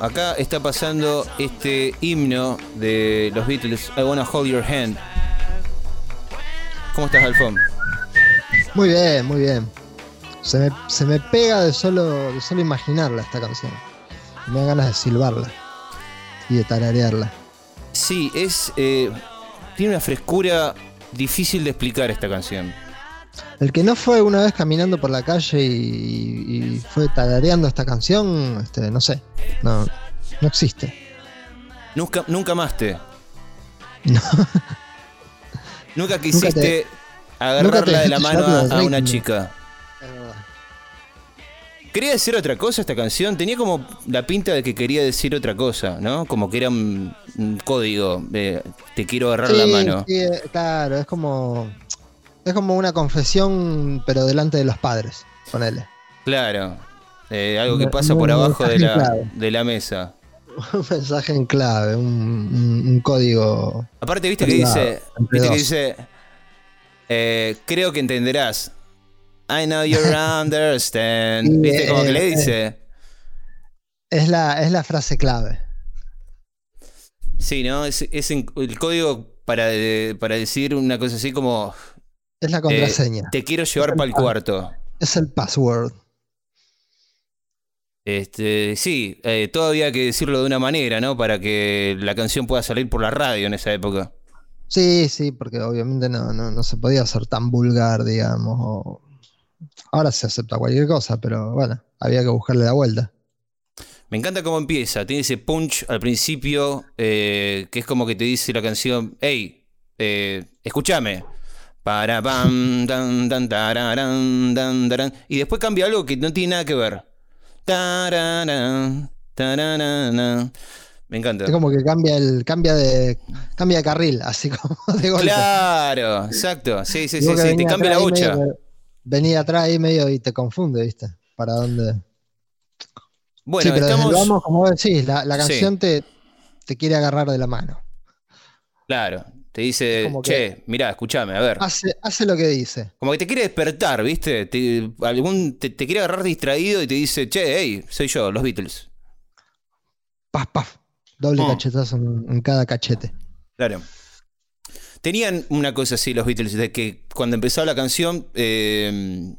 acá está pasando este himno de los Beatles, I Wanna Hold Your Hand. ¿Cómo estás, Alfón? Muy bien, muy bien. Se me, se me pega de solo, de solo imaginarla esta canción. Me dan ganas de silbarla y de tararearla. Sí, es. eh, tiene una frescura difícil de explicar esta canción. El que no fue una vez caminando por la calle y, y fue tarareando esta canción, este, no sé, no, no existe. Nunca, nunca más te. No. Nunca quisiste agarrarla nunca de la mano a, una chica. Quería decir otra cosa esta canción. Tenía como la pinta de que quería decir otra cosa, ¿no? Como que era un, un código. de te quiero agarrar la mano. sí, eh, claro, es como. Es como una confesión, pero delante de los padres. Ponele. Claro. Eh, algo que pasa por abajo de la, de la mesa. Un mensaje en clave, un, un- un código. Aparte, viste que dice. Viste que dice. eh, creo que entenderás. I know you understand. Viste como que le eh, dice. Es la, es la frase clave. Sí, ¿no? Es, es el código para, de- para decir una cosa así como. Es la eh, contraseña. te quiero llevar para el cuarto. Es el password. Este, sí, eh, todavía hay que decirlo de una manera, ¿no? Para que la canción pueda salir por la radio en esa época. Sí, sí, porque obviamente no, no, no se podía hacer tan vulgar, digamos. o- Ahora se acepta cualquier cosa, pero bueno, había que buscarle la vuelta. Me encanta cómo empieza. Tiene ese punch al principio eh, que es como que te dice la canción, hey, eh, escúchame. Para pam, tan, tan, tararán, tarán. Y después cambia algo que no tiene nada que ver. Tararán, tararán. Me encanta. Es como que cambia el, cambia de, cambia de carril, así como de golpe. Claro, exacto. Sí, sí, sí, sí. Te cambia la bocha. Venía atrás ahí medio y te confunde, ¿viste? Para dónde. Bueno, sí, pero estamos. vamos, como decís, la, la Sí. canción te, te quiere agarrar de la mano. Claro. Te dice, como que- che, mirá, escúchame, a ver. Hace, hace lo que dice. Como que te quiere despertar, ¿viste? Te, algún, te, te quiere agarrar distraído y te dice, che, hey, soy yo, los Beatles. Paf, paf. Doble Mm. cachetazo en, en cada cachete. Claro. Tenían una cosa así los Beatles, de que cuando empezaba la canción, eh,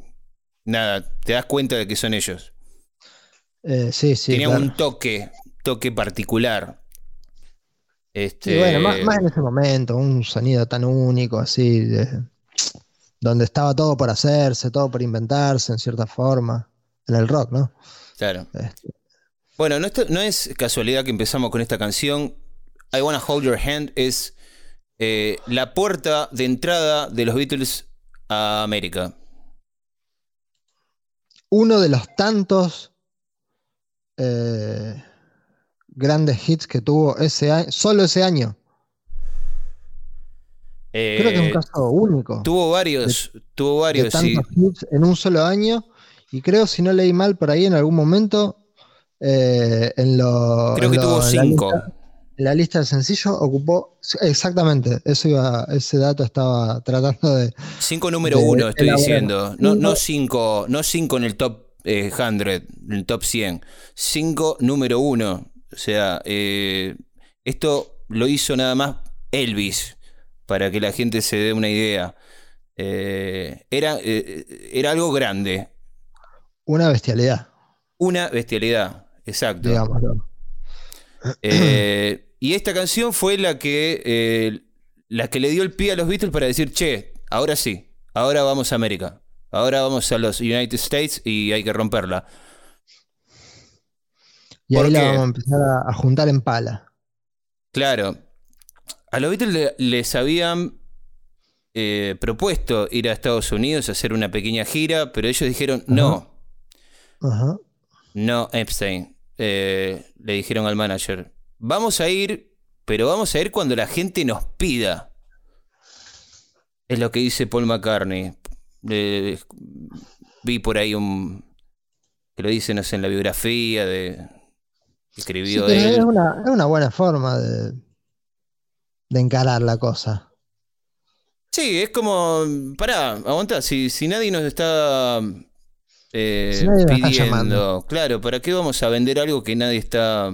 nada, te das cuenta de que son ellos. Eh, sí, sí. Tenían claro. un toque, toque particular. Este, Y bueno, más, más en ese momento, un sonido tan único, así, de- donde estaba todo por hacerse, todo por inventarse, en cierta forma, en el rock, ¿no? Claro. Este, Bueno, no, esto- no es casualidad que empezamos con esta canción. I Wanna Hold Your Hand es eh, la puerta de entrada de los Beatles a América. uno de los tantos eh, grandes hits que tuvo ese año, solo ese año. Creo que es un Eh, caso único. Tuvo varios, tuvo de varios, sí. tantos hits en un solo año. Y creo, si no leí mal por ahí en algún momento, eh, en lo. Creo en que lo- tuvo en la cinco. lista- en la lista de sencillo ocupó. Exactamente, eso iba, ese dato estaba tratando de. Cinco número de uno, estoy diciendo. No, no Cinco. cinco, no cinco en el top eh, 100, en el top 100. Cinco número uno. O sea, eh, esto lo hizo nada más Elvis, para que la gente se dé una idea. Eh, era, eh, era algo grande, Una bestialidad, una bestialidad, exacto. digámoslo. Y esta canción fue la que, la que le dio el pie a los Beatles para decir, che, ahora sí, ahora vamos a América, ahora vamos a los United States y hay que romperla. Y ¿Por ahí la vamos a empezar a, a juntar en pala. Claro, a los Beatles le- les habían eh, propuesto ir a Estados Unidos a hacer una pequeña gira, pero ellos dijeron, no, Ajá. no, Epstein. Eh, le dijeron al manager, vamos a ir, pero vamos a ir cuando la gente nos pida. Es lo que dice Paul McCartney. Eh, vi por ahí un... que lo dice, no sé, en la biografía de... Sí, escribió pero es una, es una buena forma de, de encarar la cosa. Sí, es como. Pará, aguanta. Si, si nadie nos está. eh, Si nadie nos está pidiendo. llamando. claro, ¿para qué vamos a vender algo que nadie está.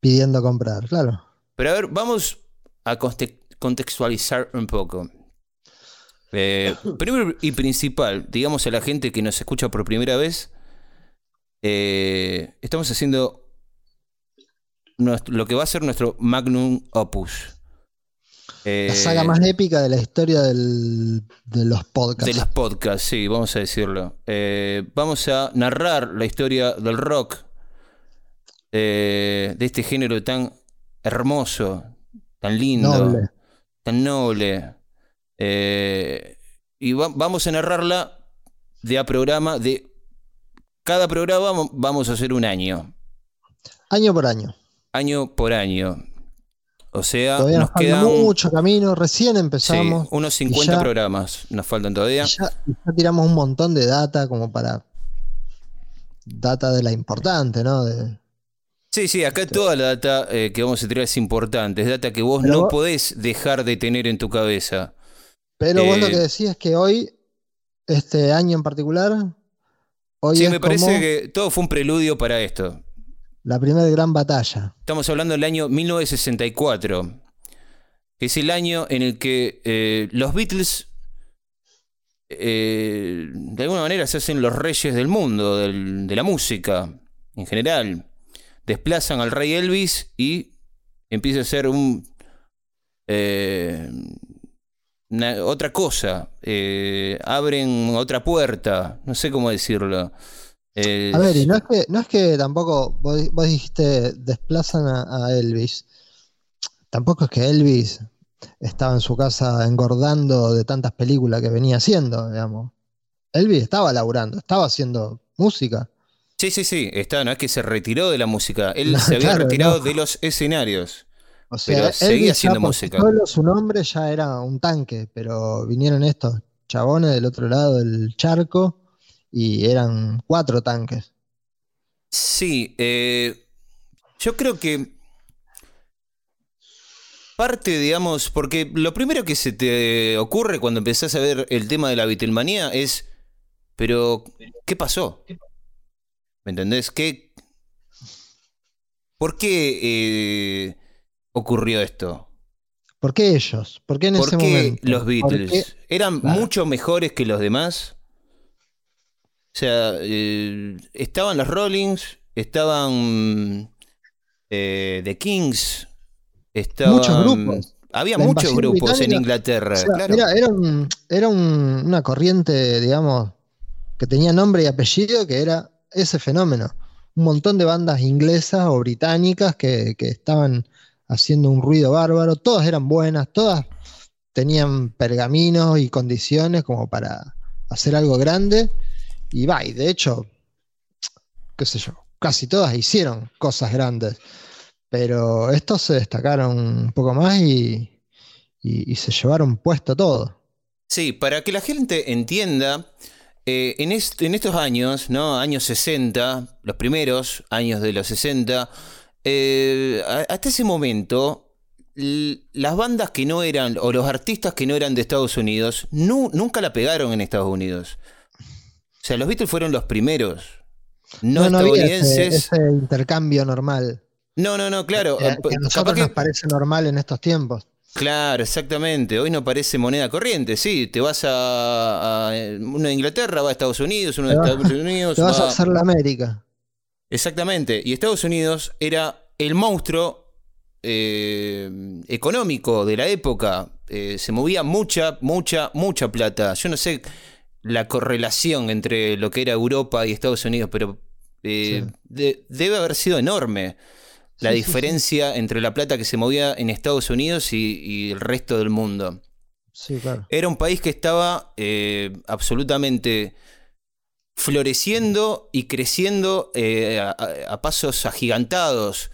Pidiendo comprar, claro. Pero a ver, vamos a conte- contextualizar un poco. Eh, primero y principal, digamos a la gente que nos escucha por primera vez, eh, estamos haciendo nuestro- lo que va a ser nuestro magnum opus. Eh, La saga más épica de la historia del- de los podcasts. de los podcasts, sí, vamos a decirlo. Eh, vamos a narrar la historia del rock, eh, de este género tan hermoso, tan lindo, Noble. tan noble. Eh, y va- vamos a narrarla de a programa, de cada programa vam- vamos a hacer un año, Año por año. Año por año. O sea, Todavía nos nos quedan mucho camino. Recién sí, empezamos. unos y 50 ya- programas, nos faltan todavía. ya, tiramos un montón de data como para. Data de la importante, ¿no? De- Sí, sí, acá toda la data eh, que vamos a tirar es importante, es data que vos Pero no vos- podés dejar de tener en tu cabeza. Pero vos lo Eh, que decís es que hoy, este año en particular, hoy Sí, es me parece como que todo fue un preludio para esto. La primera gran batalla. Estamos hablando del año 1964, que es el año en el que eh, los Beatles, eh, de alguna manera, se hacen los reyes del mundo, de la música en general. Desplazan al rey Elvis y empieza a ser un... eh, una- otra cosa, eh, abren otra puerta, no sé cómo decirlo. Eh, A ver, y no es que, no es que tampoco, vos, vos dijiste, desplazan a, a Elvis. Tampoco es que Elvis estaba en su casa engordando de tantas películas que venía haciendo, digamos. Elvis estaba laburando, estaba haciendo música. Sí, sí, sí, está, no es que se retiró de la música, él No, se había claro, retirado no. de los escenarios. O sea, Pero seguía Elvis haciendo música. Solo su nombre ya era un tanque, pero vinieron estos chabones del otro lado del charco y eran cuatro tanques. Sí, eh, yo creo que parte, digamos, porque lo primero que se te ocurre cuando empezás a ver el tema de la Beatlemanía es, pero, ¿qué pasó? ¿Me entendés? ¿Qué, ¿Por qué eh, ocurrió esto? ¿Por qué ellos? ¿Por qué en ¿Por ese qué momento? los. Beatles? ¿Eran Claro. mucho mejores que los demás? O sea, eh, estaban los Rollings, estaban eh, The Kings, estaban... Muchos grupos. Había La muchos grupos en Inglaterra, O sea, claro. era, era un- era un- una corriente, digamos, que tenía nombre y apellido, que era ese fenómeno. Un montón de bandas inglesas o británicas que, que estaban haciendo un ruido bárbaro. Todas eran buenas, todas tenían pergaminos y condiciones como para hacer algo grande. Y va, y de hecho, qué sé yo, casi todas hicieron cosas grandes. Pero estos se destacaron un poco más y, y- se llevaron puesto todo. Sí, para que la gente entienda, eh, en, en estos años, ¿no? Años 60, los primeros años de los 60, eh, hasta ese momento, las bandas que no eran, o los artistas que no eran de Estados Unidos, nu- nunca la pegaron en Estados Unidos. O sea, los Beatles fueron los primeros. No, había ese, estadounidenses. ese intercambio normal. No, no, no, claro. que, que a nosotros que- nos parece normal en estos tiempos. Claro, exactamente. Hoy no parece moneda corriente. Sí, te vas a, a- uno de Inglaterra, va a Estados Unidos, uno de Estados Unidos Te vas va- a hacer la América. Exactamente. Y Estados Unidos era el monstruo eh, económico de la época. Eh, se movía mucha, mucha, mucha plata. Yo no sé la correlación entre lo que era Europa y Estados Unidos, pero eh, Sí. de- debe haber sido enorme la Sí, sí, sí. diferencia entre la plata que se movía en Estados Unidos y, y el resto del mundo. Sí, claro. Era un país que estaba eh, absolutamente floreciendo y creciendo eh, a, a- a pasos agigantados.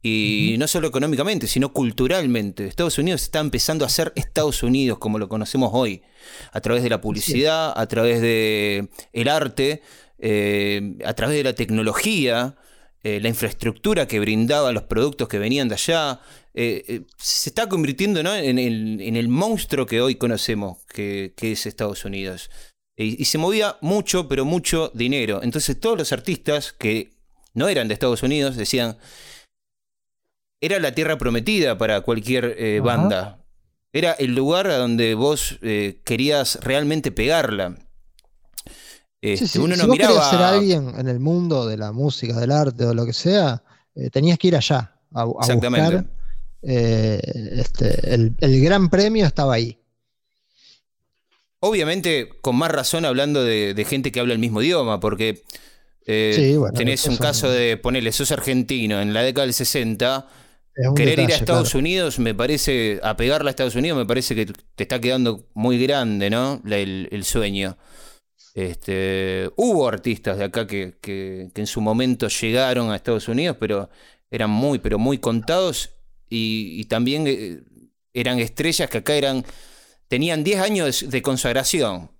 Y no solo económicamente, sino culturalmente. Estados Unidos está empezando a ser Estados Unidos como lo conocemos hoy, a través de la publicidad, a través de el arte, eh, a través de la tecnología, eh, la infraestructura que brindaba los productos que venían de allá, eh, eh, se está convirtiendo ¿no? en, el, en, el, monstruo que hoy conocemos, que, que es Estados Unidos. Y, y, se movía mucho, pero mucho dinero. Entonces todos los artistas que no eran de Estados Unidos decían, era la tierra prometida para cualquier eh, banda. Era el lugar a donde vos eh, querías realmente pegarla. Este, sí, sí. Uno no si vos miraba... ser alguien en el mundo de la música, del arte o lo que sea, eh, tenías que ir allá a, a Exactamente. buscar. Eh, este, el, el, gran premio estaba ahí. Obviamente, con más razón hablando de, de gente que habla el mismo idioma, porque eh, sí, bueno, tenés un caso de ponerle, sos argentino en la década del 60 Querer detalle, ir a Estados claro. Unidos me parece, a pegarla a Estados Unidos me parece que te está quedando muy grande, ¿no? El, el sueño. Este, hubo artistas de acá que, que, que, en su momento llegaron a Estados Unidos, pero eran muy, pero muy contados y, y también eh, eran estrellas que acá eran, tenían 10 años de consagración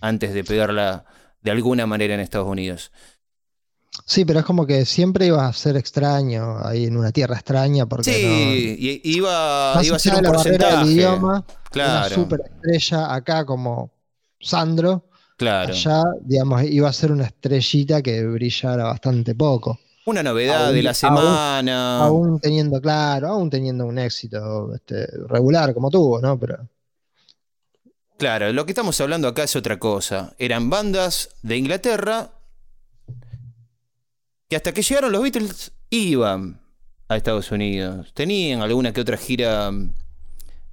antes de pegarla de alguna manera en Estados Unidos. Sí, pero es como que siempre iba a ser extraño ahí en una tierra extraña. Porque sí, no, iba, iba a ser un porcentaje. Del idioma, claro. Una superestrella acá como Sandro. Claro. Allá, digamos, iba a ser una estrellita que brillara bastante poco. Una novedad aún, de la semana. Aún, aún, teniendo, claro, aún teniendo un éxito este, regular como tuvo, ¿no? Pero. Claro, lo que estamos hablando acá es otra cosa. Eran bandas de Inglaterra que hasta que llegaron los Beatles iban a Estados Unidos. Tenían alguna que otra gira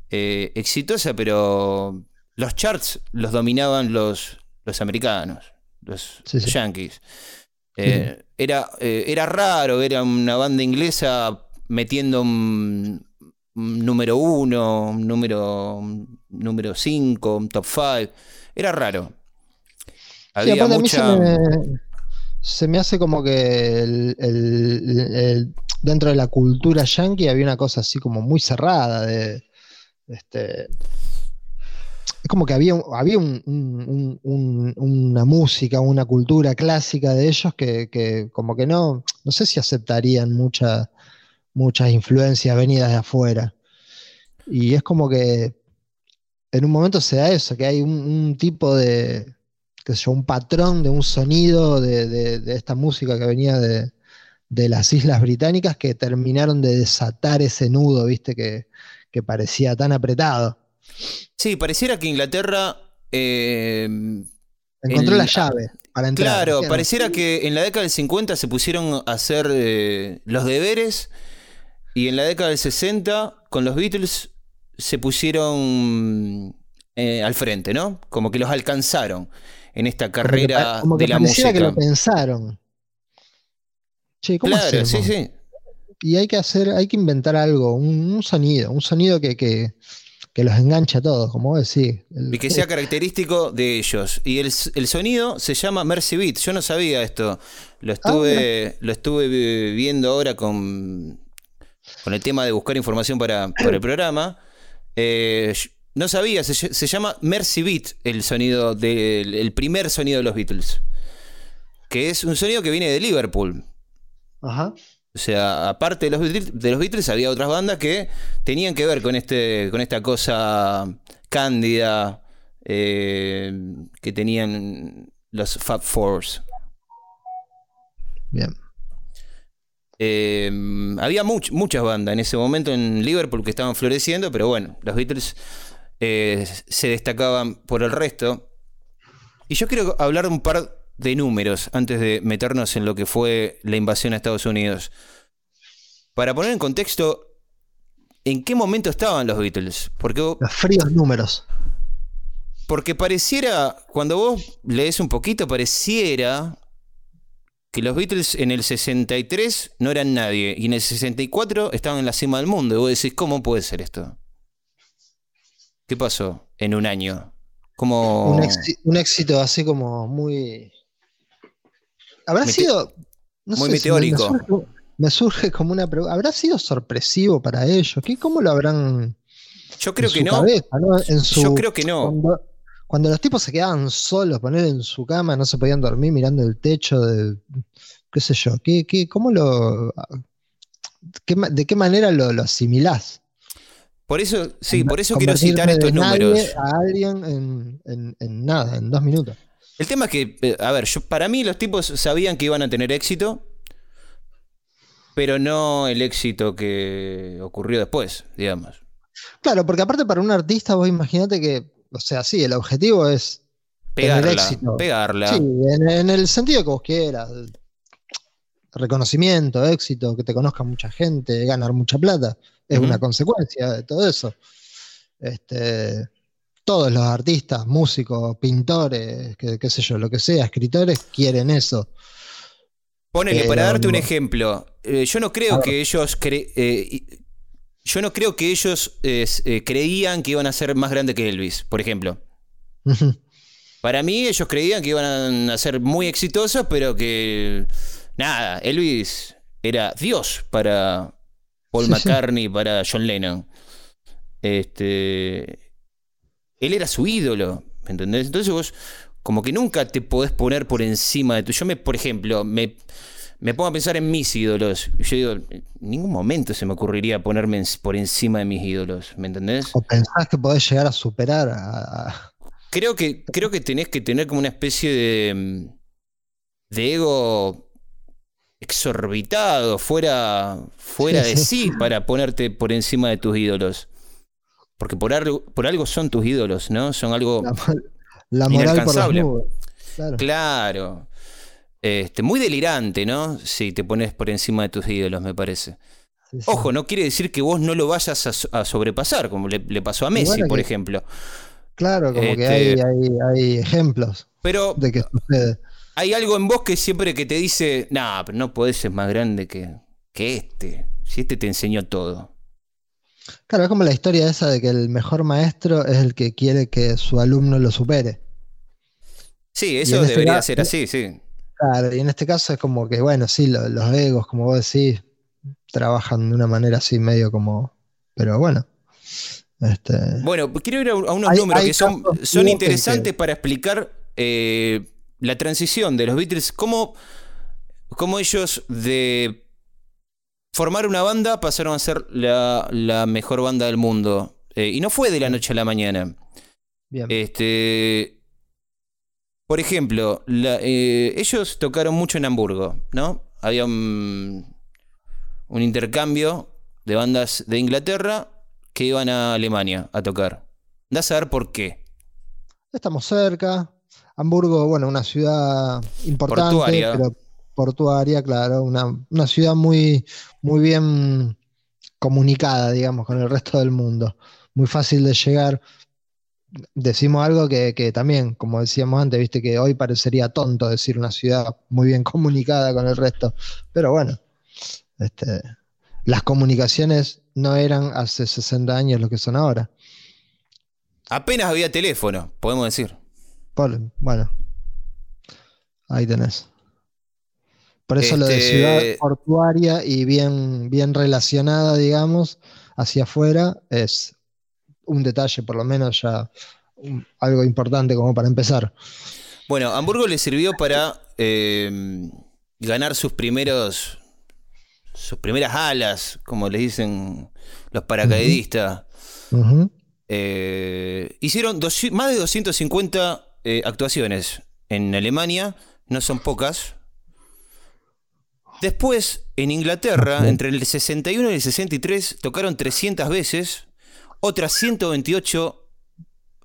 eh, exitosa, pero los charts los dominaban los, los americanos, los, sí, sí. yankees. Eh, sí. era, eh, era raro, era una banda inglesa metiendo un, un número uno, un número, un número cinco, un top five. Era raro. Había mucha... Me, se me hace como que el, dentro de la cultura yankee había una cosa así como muy cerrada de este es como que había, había un, un, un, una música, una cultura clásica de ellos que, que, como que no, no sé si aceptarían mucha, muchas influencias venidas de afuera. Y es como que en un momento se da eso, que hay un tipo de, qué sé yo, un patrón de un sonido de, de, de esta música que venía de, de, las Islas Británicas que terminaron de desatar ese nudo, viste, que, que parecía tan apretado. Sí, pareciera que Inglaterra... Eh, Encontró el, la llave para entrar. Claro, pareciera que en la década del 50 se pusieron a hacer eh, los deberes y en la década del 60 con los Beatles se pusieron eh, al frente, ¿no? Como que los alcanzaron en esta carrera como que, como que de la música. que lo pensaron. Che, ¿cómo claro, hacemos? sí, sí. Y hay que hacer, hay que inventar algo, un, un sonido, un sonido que, que, que, los enganche a todos, como vos decís. El, y que sea característico de ellos. Y el, el, sonido se llama Mercy Beat. Yo no sabía esto. Lo estuve, ah, lo estuve viendo ahora con, con el tema de buscar información para, para el programa. Eh, no sabía, se, se, llama Mercy Beat el sonido del el primer sonido de los Beatles. Que es un sonido que viene de Liverpool. Ajá. O sea, aparte de los, Beatles, de los Beatles, había otras bandas que tenían que ver con, este, con esta cosa cándida eh, que tenían los Fab Fours. Bien. Eh, había much, muchas bandas en ese momento en Liverpool que estaban floreciendo, pero bueno, los Beatles eh, se destacaban por el resto. Y yo quiero hablar un par de números antes de meternos en lo que fue la invasión a Estados Unidos. Para poner en contexto, ¿en qué momento estaban los Beatles? Porque los fríos números. Porque pareciera, cuando vos lees un poquito, pareciera que los Beatles en el 63 no eran nadie y en el 64 estaban en la cima del mundo. Y vos decís, ¿cómo puede ser esto? ¿Qué pasó en un año? Como... Un, un éxito así como muy... Habrá Mete sido... No muy sé, meteórico. Me surge, me surge, como una pregunta. ¿Habrá sido sorpresivo para ellos? ¿Qué, ¿Cómo lo habrán... Yo creo que no. Cabeza, ¿no? Su, Yo creo que no. Cuando, cuando, los tipos se quedaban solos, poner en su cama, no se podían dormir mirando el techo de... qué sé yo, ¿qué, qué, ¿cómo lo... ¿qué ma- ¿de qué manera lo, lo asimilás? Por eso, sí, por eso quiero citar estos de nadie números. A alguien en, en- en nada, en dos minutos. El tema es que, eh, a ver, yo, para mí los tipos sabían que iban a tener éxito, pero no el éxito que ocurrió después, digamos. Claro, porque aparte para un artista, vos imaginate que, o sea, sí, el objetivo es tener Pegarla, éxito. pegarla. Sí, en, en el sentido que vos quieras. Reconocimiento, éxito, que te conozca mucha gente, ganar mucha plata. Es una consecuencia de todo eso. Este, todos los artistas, músicos, pintores, que- qué sé yo, lo que sea, escritores, quieren eso. Ponele, Pero para darte un ejemplo, eh, yo no creo que ellos cre- eh, yo no creo que ellos eh, eh, creían que iban a ser más grandes que Elvis, por ejemplo. Para mí ellos creían que iban a ser muy exitosos, pero que nada, Elvis era Dios para Paul. McCartney, para John Lennon. Este, él era su ídolo, ¿me entendés? Entonces vos como que nunca te podés poner por encima de tu. Yo me, por ejemplo, me, me pongo a pensar en mis ídolos. Yo digo, en ningún momento se me ocurriría ponerme en- por encima de mis ídolos, ¿me entendés? O pensás que podés llegar a superar a, Creo que, creo que tenés que tener como una especie de, de ego exorbitado, fuera, fuera Sí, de sí. sí, para ponerte por encima de tus ídolos. Porque por algo, por algo son tus ídolos, ¿no? Son algo la, la moral por las Inalcanzable. nubes. Claro. claro. Este, muy delirante, ¿no? Si te pones por encima de tus ídolos, me parece. Sí. Ojo, no quiere decir que vos no lo vayas a, so- a sobrepasar, como le, le pasó a Messi, bueno por que- ejemplo. Claro, como que Este- hay, hay, hay ejemplos Pero de que sucede. Hay algo en vos que siempre que te dice, nah, pero no podés ser más grande que, que este. Si este te enseñó todo. Claro, es como la historia esa de que el mejor maestro es el que quiere que su alumno lo supere. Sí, eso este debería caso- ser así, sí. Claro, y en este caso es como que, bueno, sí, lo- los egos, como vos decís, trabajan de una manera así medio como. Pero bueno. Este, Bueno, quiero ir a, unos Hay- números hay que son, son que- interesantes para explicar eh, la transición de los Beatles, cómo, cómo ellos de formar una banda pasaron a ser la, la mejor banda del mundo. Eh, y no fue de la noche a la mañana. bien. Este. Por ejemplo, la- eh, ellos tocaron mucho en Hamburgo, ¿no? Había un, un intercambio de bandas de Inglaterra que iban a Alemania a tocar. Da a saber por qué. Estamos cerca. Hamburgo, bueno, una ciudad importante, Portuaria. pero portuaria, claro, una, una ciudad muy, muy bien comunicada, digamos, con el resto del mundo. Muy fácil de llegar. Decimos algo que, que también, como decíamos antes, viste que hoy parecería tonto decir una ciudad muy bien comunicada con el resto. Pero bueno, este, las comunicaciones no eran hace 60 años lo que son ahora. Apenas había teléfono, podemos decir. Por- bueno, ahí tenés. Por eso lo de Este- ciudad portuaria y bien, bien relacionada, digamos, hacia afuera, es un detalle, por lo menos ya un- algo importante como para empezar. Bueno, Hamburgo le sirvió para eh, ganar sus primeros. sus primeras alas, como les dicen los paracaidistas. Eh, hicieron más de 250 eh, actuaciones en Alemania, no son pocas. Después, en Inglaterra, entre el 61 y el 63, tocaron 300 veces, otras 128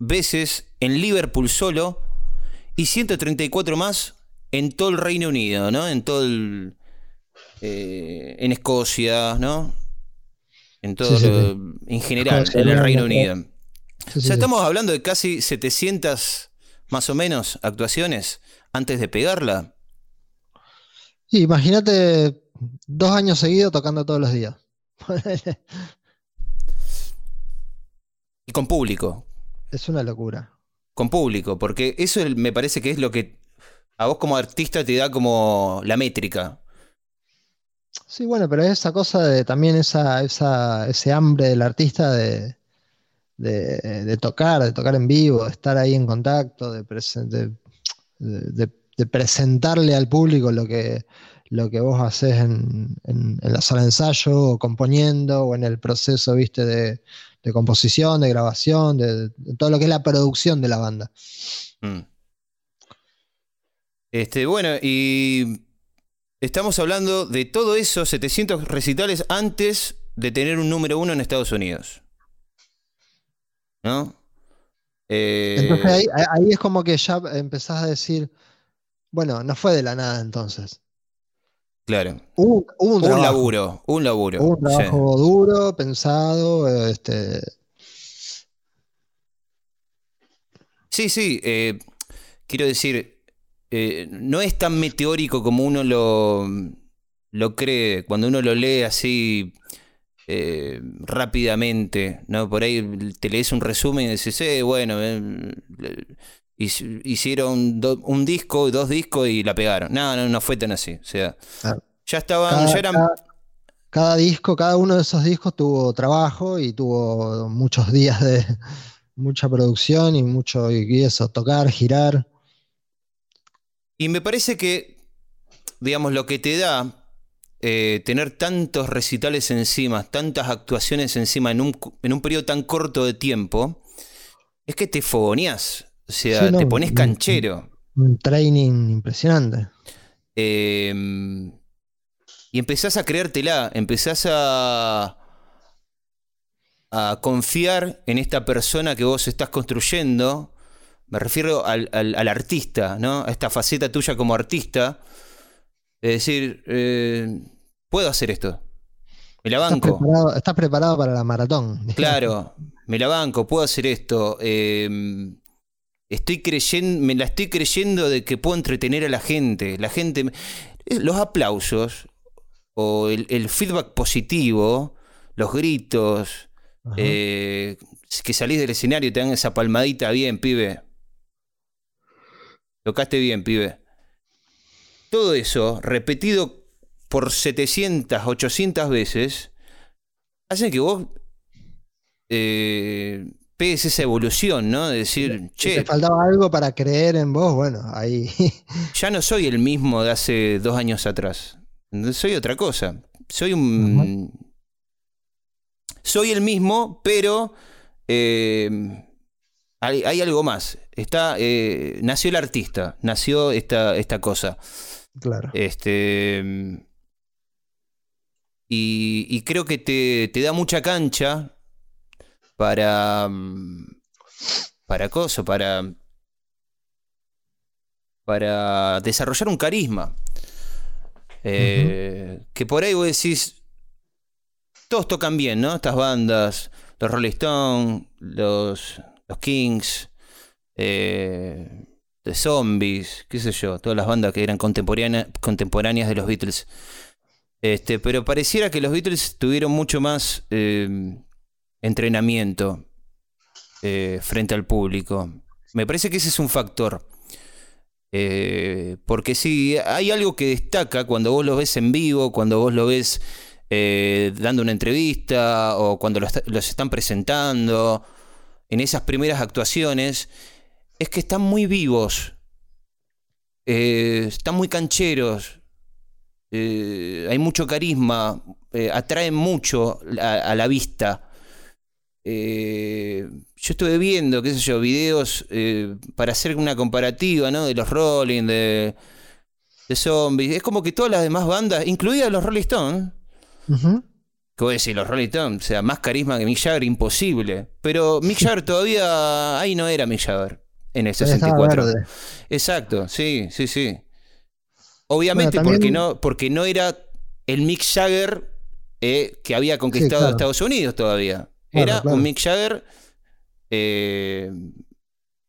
veces en Liverpool solo y 134 más en todo el Reino Unido, ¿no? En todo el... eh, en Escocia, ¿no? En todo, Sí, sí, lo- sí. en general, en el Reino. Unido. O sea, estamos hablando de casi 700 más o menos actuaciones antes de pegarla. Imagínate dos años seguidos tocando todos los días. Y con público. es una locura. Con público. Porque eso me parece que es lo que a vos como artista te da como la métrica. Sí, bueno, pero esa cosa de también esa, esa, ese hambre del artista de, de, tocar, de tocar en vivo, de estar ahí en contacto, de, presen- de- de- de presentarle al público lo que, lo que vos haces en, en- la sala de ensayo, o componiendo, o en el proceso, viste, de, composición, de grabación, de, de todo lo que es la producción de la banda. Mm. Este, bueno, y estamos hablando de todo eso, 700 recitales antes de tener un número uno en Estados Unidos. ¿No? Eh, Entonces ahí, ahí es como que ya empezás a decir, bueno, no fue de la nada entonces. Claro. Hubo, hubo un, Un trabajo, laburo, un laburo. hubo un sí. trabajo duro, pensado, este, Sí, sí. eh, quiero decir, eh, no es tan meteórico como uno lo, lo cree cuando uno lo lee así eh, rápidamente. ¿no? Por ahí te lees un resumen y dices, eh, bueno, eh, hic- hicieron do- un disco, dos discos y la pegaron. No, no, no fue tan así. O sea, Claro. ya estaban, cada, ya eran. cada- cada disco, cada uno de esos discos tuvo trabajo y tuvo muchos días de mucha producción y mucho, y eso, tocar, girar. Y me parece que, digamos, lo que te da eh, tener tantos recitales encima, tantas actuaciones encima en un, en un periodo tan corto de tiempo, es que te fogoneás. O sea, Sí, no, te pones canchero. Un training impresionante. Eh, y empezás a creértela, empezás a, a confiar en esta persona que vos estás construyendo. Me refiero al, al- al artista, ¿no? A esta faceta tuya como artista. Es decir, eh, puedo hacer esto. Me la Estás banco. preparado, estás preparado para la maratón. Claro, me la banco, puedo hacer esto. eh, estoy creyendo, me la estoy creyendo de que puedo entretener a la gente. La gente, eh, los aplausos o el, el feedback positivo, los gritos, eh, que salís del escenario y te dan esa palmadita bien, pibe. Tocaste bien, pibe. Todo eso, repetido por 700, 800 veces, hace que vos eh, pegues esa evolución, ¿no? De decir, Si te che, faltaba algo para creer en vos, bueno, ahí. ya no soy el mismo de hace dos años atrás. Soy otra cosa. Soy un. Soy el mismo, pero eh, hay, hay algo más. Está, eh, nació el artista, nació esta, esta cosa. Claro. Este. Y, y creo que te, te da mucha cancha para. mm, Para cosa, para. Para desarrollar un carisma. Eh, Que por ahí vos decís. Todos tocan bien, ¿no? Estas bandas. Los Rolling Stones, los, los Kings, eh, The Zombies, qué sé yo, todas las bandas que eran contemporánea- contemporáneas de los Beatles. Este, pero pareciera que los Beatles tuvieron mucho más eh, entrenamiento eh, frente al público. Me parece que ese es un factor. Eh, porque sí, hay algo que destaca cuando vos lo ves en vivo, cuando vos lo ves eh, dando una entrevista o cuando los, los están presentando, en esas primeras actuaciones, es que están muy vivos, eh, están muy cancheros, eh, hay mucho carisma, eh, atraen mucho a, a la vista. Eh, yo estuve viendo, qué sé yo, videos eh, para hacer una comparativa, ¿no? De los Rolling, de, de Zombies. Es como que todas las demás bandas, incluidas los Rolling Stones, que voy a decir, los Rolling Stones, o sea, más carisma que Mick Jagger, imposible. Pero Mick Jagger todavía, ahí no era Mick Jagger, en el Todavía estaba 64. verde. Exacto, sí, sí, sí. Obviamente Bueno, también- porque, no, porque no era el Mick Jagger eh, que había conquistado claro. Estados Unidos todavía. Era claro. un Mick Jagger eh,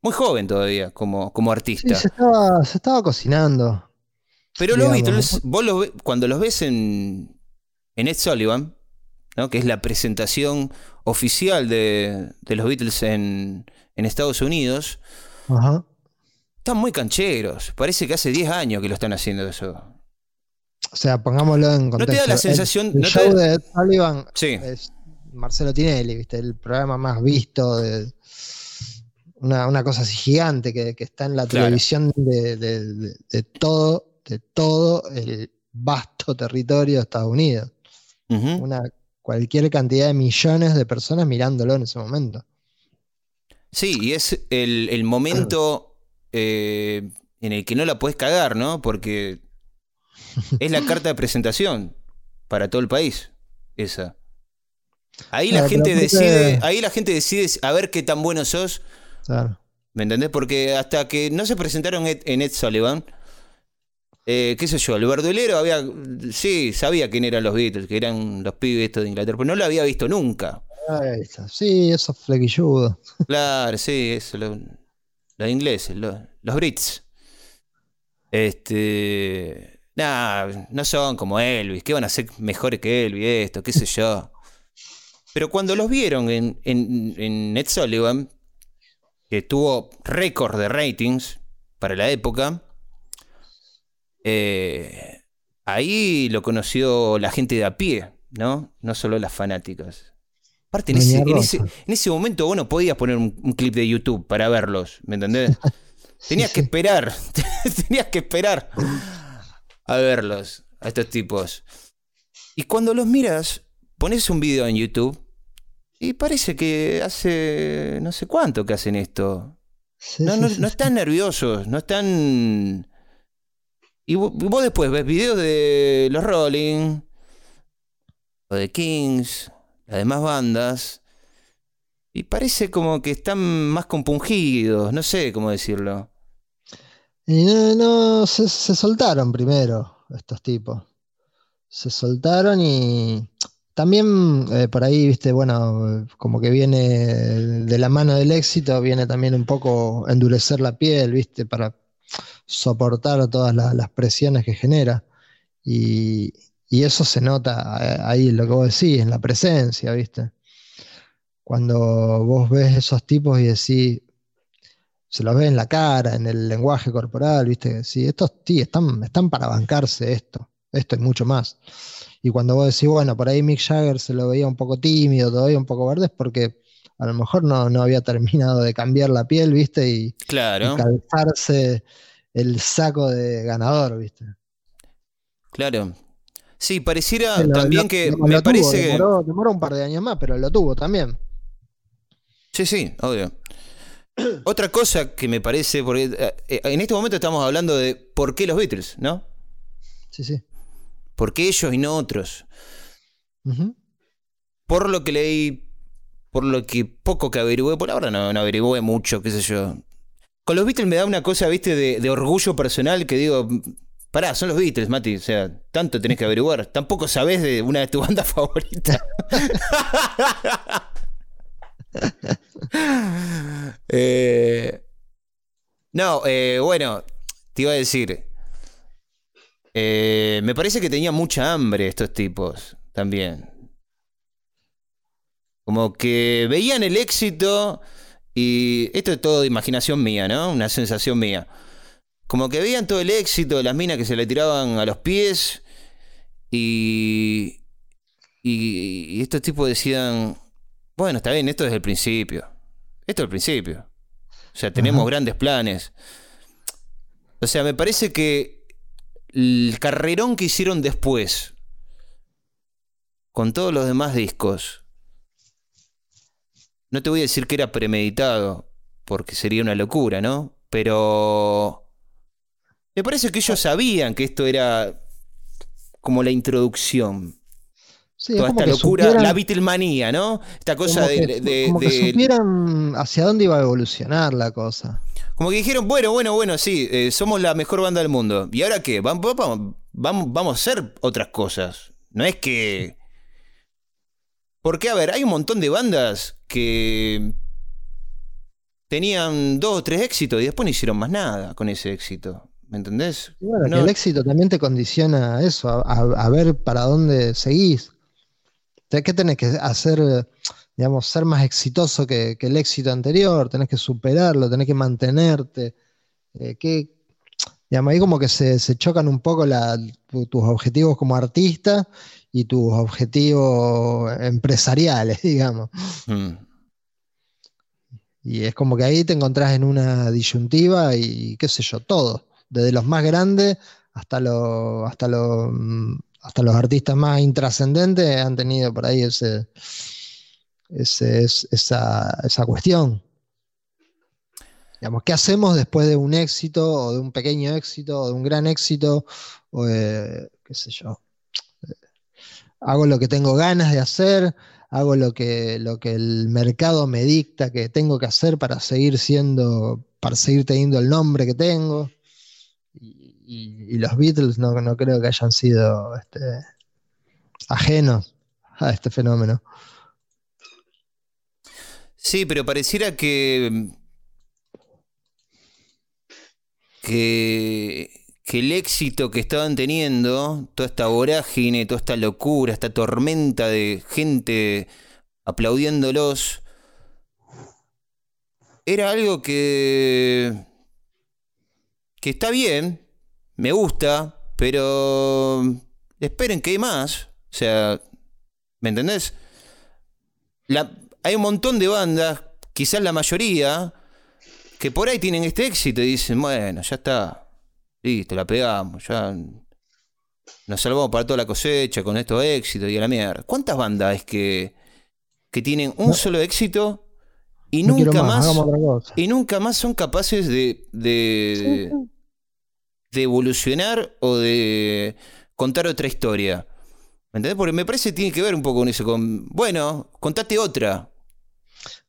muy joven todavía como, como Sí, artista. se estaba, se estaba cocinando. Pero los digamos, Beatles, vos los ve- cuando los ves en, en Ed Sullivan, ¿no? que es la presentación oficial de, de los Beatles en, en Estados Unidos, Ajá. están muy cancheros. Parece que hace 10 años que lo están haciendo eso. O sea, pongámoslo en te da contexto. la El- sensación- El, no te show da- de Ed Sullivan Sí, es Marcelo Tinelli, ¿viste? El programa más visto de. Una, una cosa así gigante que, que está en la Claro. televisión de, de- de- de todo, de todo el, vasto territorio de Estados Unidos. Una, cualquier cantidad de millones de personas mirándolo en ese momento. Sí, y es el, el momento eh, en el que no la puedes cagar, ¿no? Porque es la carta de presentación para todo el país, esa. Ahí la gente decide, ahí la gente decide a ver qué tan bueno sos, Claro. ¿me entendés? Porque hasta que no se presentaron en Ed Sullivan, eh, qué sé yo, el verdulero había, sí, sabía quién eran los Beatles, que eran los pibes estos de Inglaterra, pero no lo había visto nunca. Ahí está. Sí, esos flequilludos. Claro, sí, eso, lo- los ingleses, lo- los Brits. Este. Nah, no son como Elvis, que van a ser mejores que Elvis, esto, qué sé yo. Pero cuando los vieron en, en, en Ed Sullivan, que tuvo récord de ratings para la época, eh, ahí lo conoció la gente de a pie, ¿no? No solo las fanáticas. Aparte, en ese, en, ese, Rosa. en ese momento vos no podías poner un, un clip de YouTube para verlos, ¿me entendés? Tenías que esperar, tenías que esperar a verlos, a estos tipos. Y cuando los miras, pones un video en YouTube y parece que hace no sé cuánto que hacen esto. Sí, No, están nerviosos, no están... Y vo- vos, después ves videos de los Rolling, o de Kings, las demás bandas, y parece como que están más compungidos, no sé cómo decirlo. Y no, no, se, soltaron primero estos tipos. Se soltaron y también eh, por ahí, viste, bueno, como que viene de la mano del éxito, viene también un poco endurecer la piel, viste, para soportar todas la- las presiones que genera. Y, y eso se nota eh, ahí, lo que vos decís, en la presencia, viste. Cuando vos ves esos tipos y decís, se los ve en la cara, en el lenguaje corporal, ¿viste? Sí, estos tí, están, están para bancarse esto, esto y mucho más. Y cuando vos decís, bueno, por ahí Mick Jagger se lo veía un poco tímido, todavía un poco verde, es porque a lo mejor no, no había terminado de cambiar la piel, ¿viste? Y, y Claro, calzarse el saco de ganador, ¿viste? claro. Sí, pareciera también lo- que lo- me lo tuvo, parece que... demoró, un par de años más, pero lo tuvo también. Sí, sí, obvio. Otra cosa que me parece, porque eh, eh, en este momento estamos hablando de por qué los Beatles, ¿no? Sí, sí. ¿Por qué ellos y no otros? Por lo que leí, por lo que poco que averigüé, por ahora no, no averigüé mucho, qué sé yo. Con los Beatles me da una cosa, viste, de, de orgullo personal que digo, pará, son los Beatles, Mati, o sea, tanto tenés que averiguar. Tampoco sabés de una de tus bandas favoritas. Eh, no, eh, bueno, te iba a decir. eh, me parece que tenía mucha hambre estos tipos también. Como que veían el éxito y esto es todo imaginación mía, ¿no? Una sensación mía. Como que veían todo el éxito, las minas que se le tiraban a los pies y, y, y estos tipos decían, bueno, está bien, esto es el principio. Esto es el principio. O sea, tenemos Ajá. grandes planes. O sea, me parece que el carrerón que hicieron después, con todos los demás discos, no te voy a decir que era premeditado, porque sería una locura, ¿no? Pero me parece que ellos sabían que esto era como la introducción. Sí, es Toda como esta que locura, supieran- la Beatlemanía, ¿no? Esta cosa como de, que, de- como que de- supieran hacia dónde iba a evolucionar la cosa. Como que dijeron, bueno, bueno, bueno, sí, eh, somos la mejor banda del mundo. ¿Y ahora qué? Vamos, vamos, vamos, vamos a hacer otras cosas. No es que... Porque, a ver, hay un montón de bandas que tenían dos o tres éxitos y después no hicieron más nada con ese éxito. ¿Me entendés? Bueno, que el éxito también te condiciona a eso, a, a- a ver para dónde seguís. ¿Qué tenés que hacer, digamos, ser más exitoso que, que el éxito anterior? Tenés que superarlo, tenés que mantenerte. Eh, ¿qué- digamos, ahí como que se, se chocan un poco la- tu- tus objetivos como artista y tus objetivos empresariales, digamos. Mm. Y es como que ahí te encontrás en una disyuntiva y qué sé yo, todo, desde los más grandes hasta, lo, hasta, lo, hasta los artistas más intrascendentes han tenido por ahí ese, ese- es- esa, esa cuestión. Digamos, ¿qué hacemos después de un éxito o de un pequeño éxito o de un gran éxito? O, eh, qué sé yo. Hago lo que tengo ganas de hacer, hago lo que, lo que el mercado me dicta que tengo que hacer para seguir siendo, para seguir teniendo el nombre que tengo. Y, los Beatles no, no creo que hayan sido este, ajenos a este fenómeno. Sí, pero pareciera que. que. que el éxito que estaban teniendo, toda esta vorágine, toda esta locura, esta tormenta de gente aplaudiéndolos, era algo que. que está bien, me gusta, pero. esperen que hay más. O sea, ¿me entendés? La- hay un montón de bandas, quizás la mayoría, que por ahí tienen este éxito y dicen, bueno, ya está, listo, la pegamos, ya nos salvamos para toda la cosecha con estos éxitos y a la mierda. ¿Cuántas bandas es que, que tienen un No. solo éxito y No nunca más, y nunca más son capaces de, de, de evolucionar o de contar otra historia? ¿Me entendés? Porque me parece que tiene que ver un poco con eso, con, bueno, contate otra.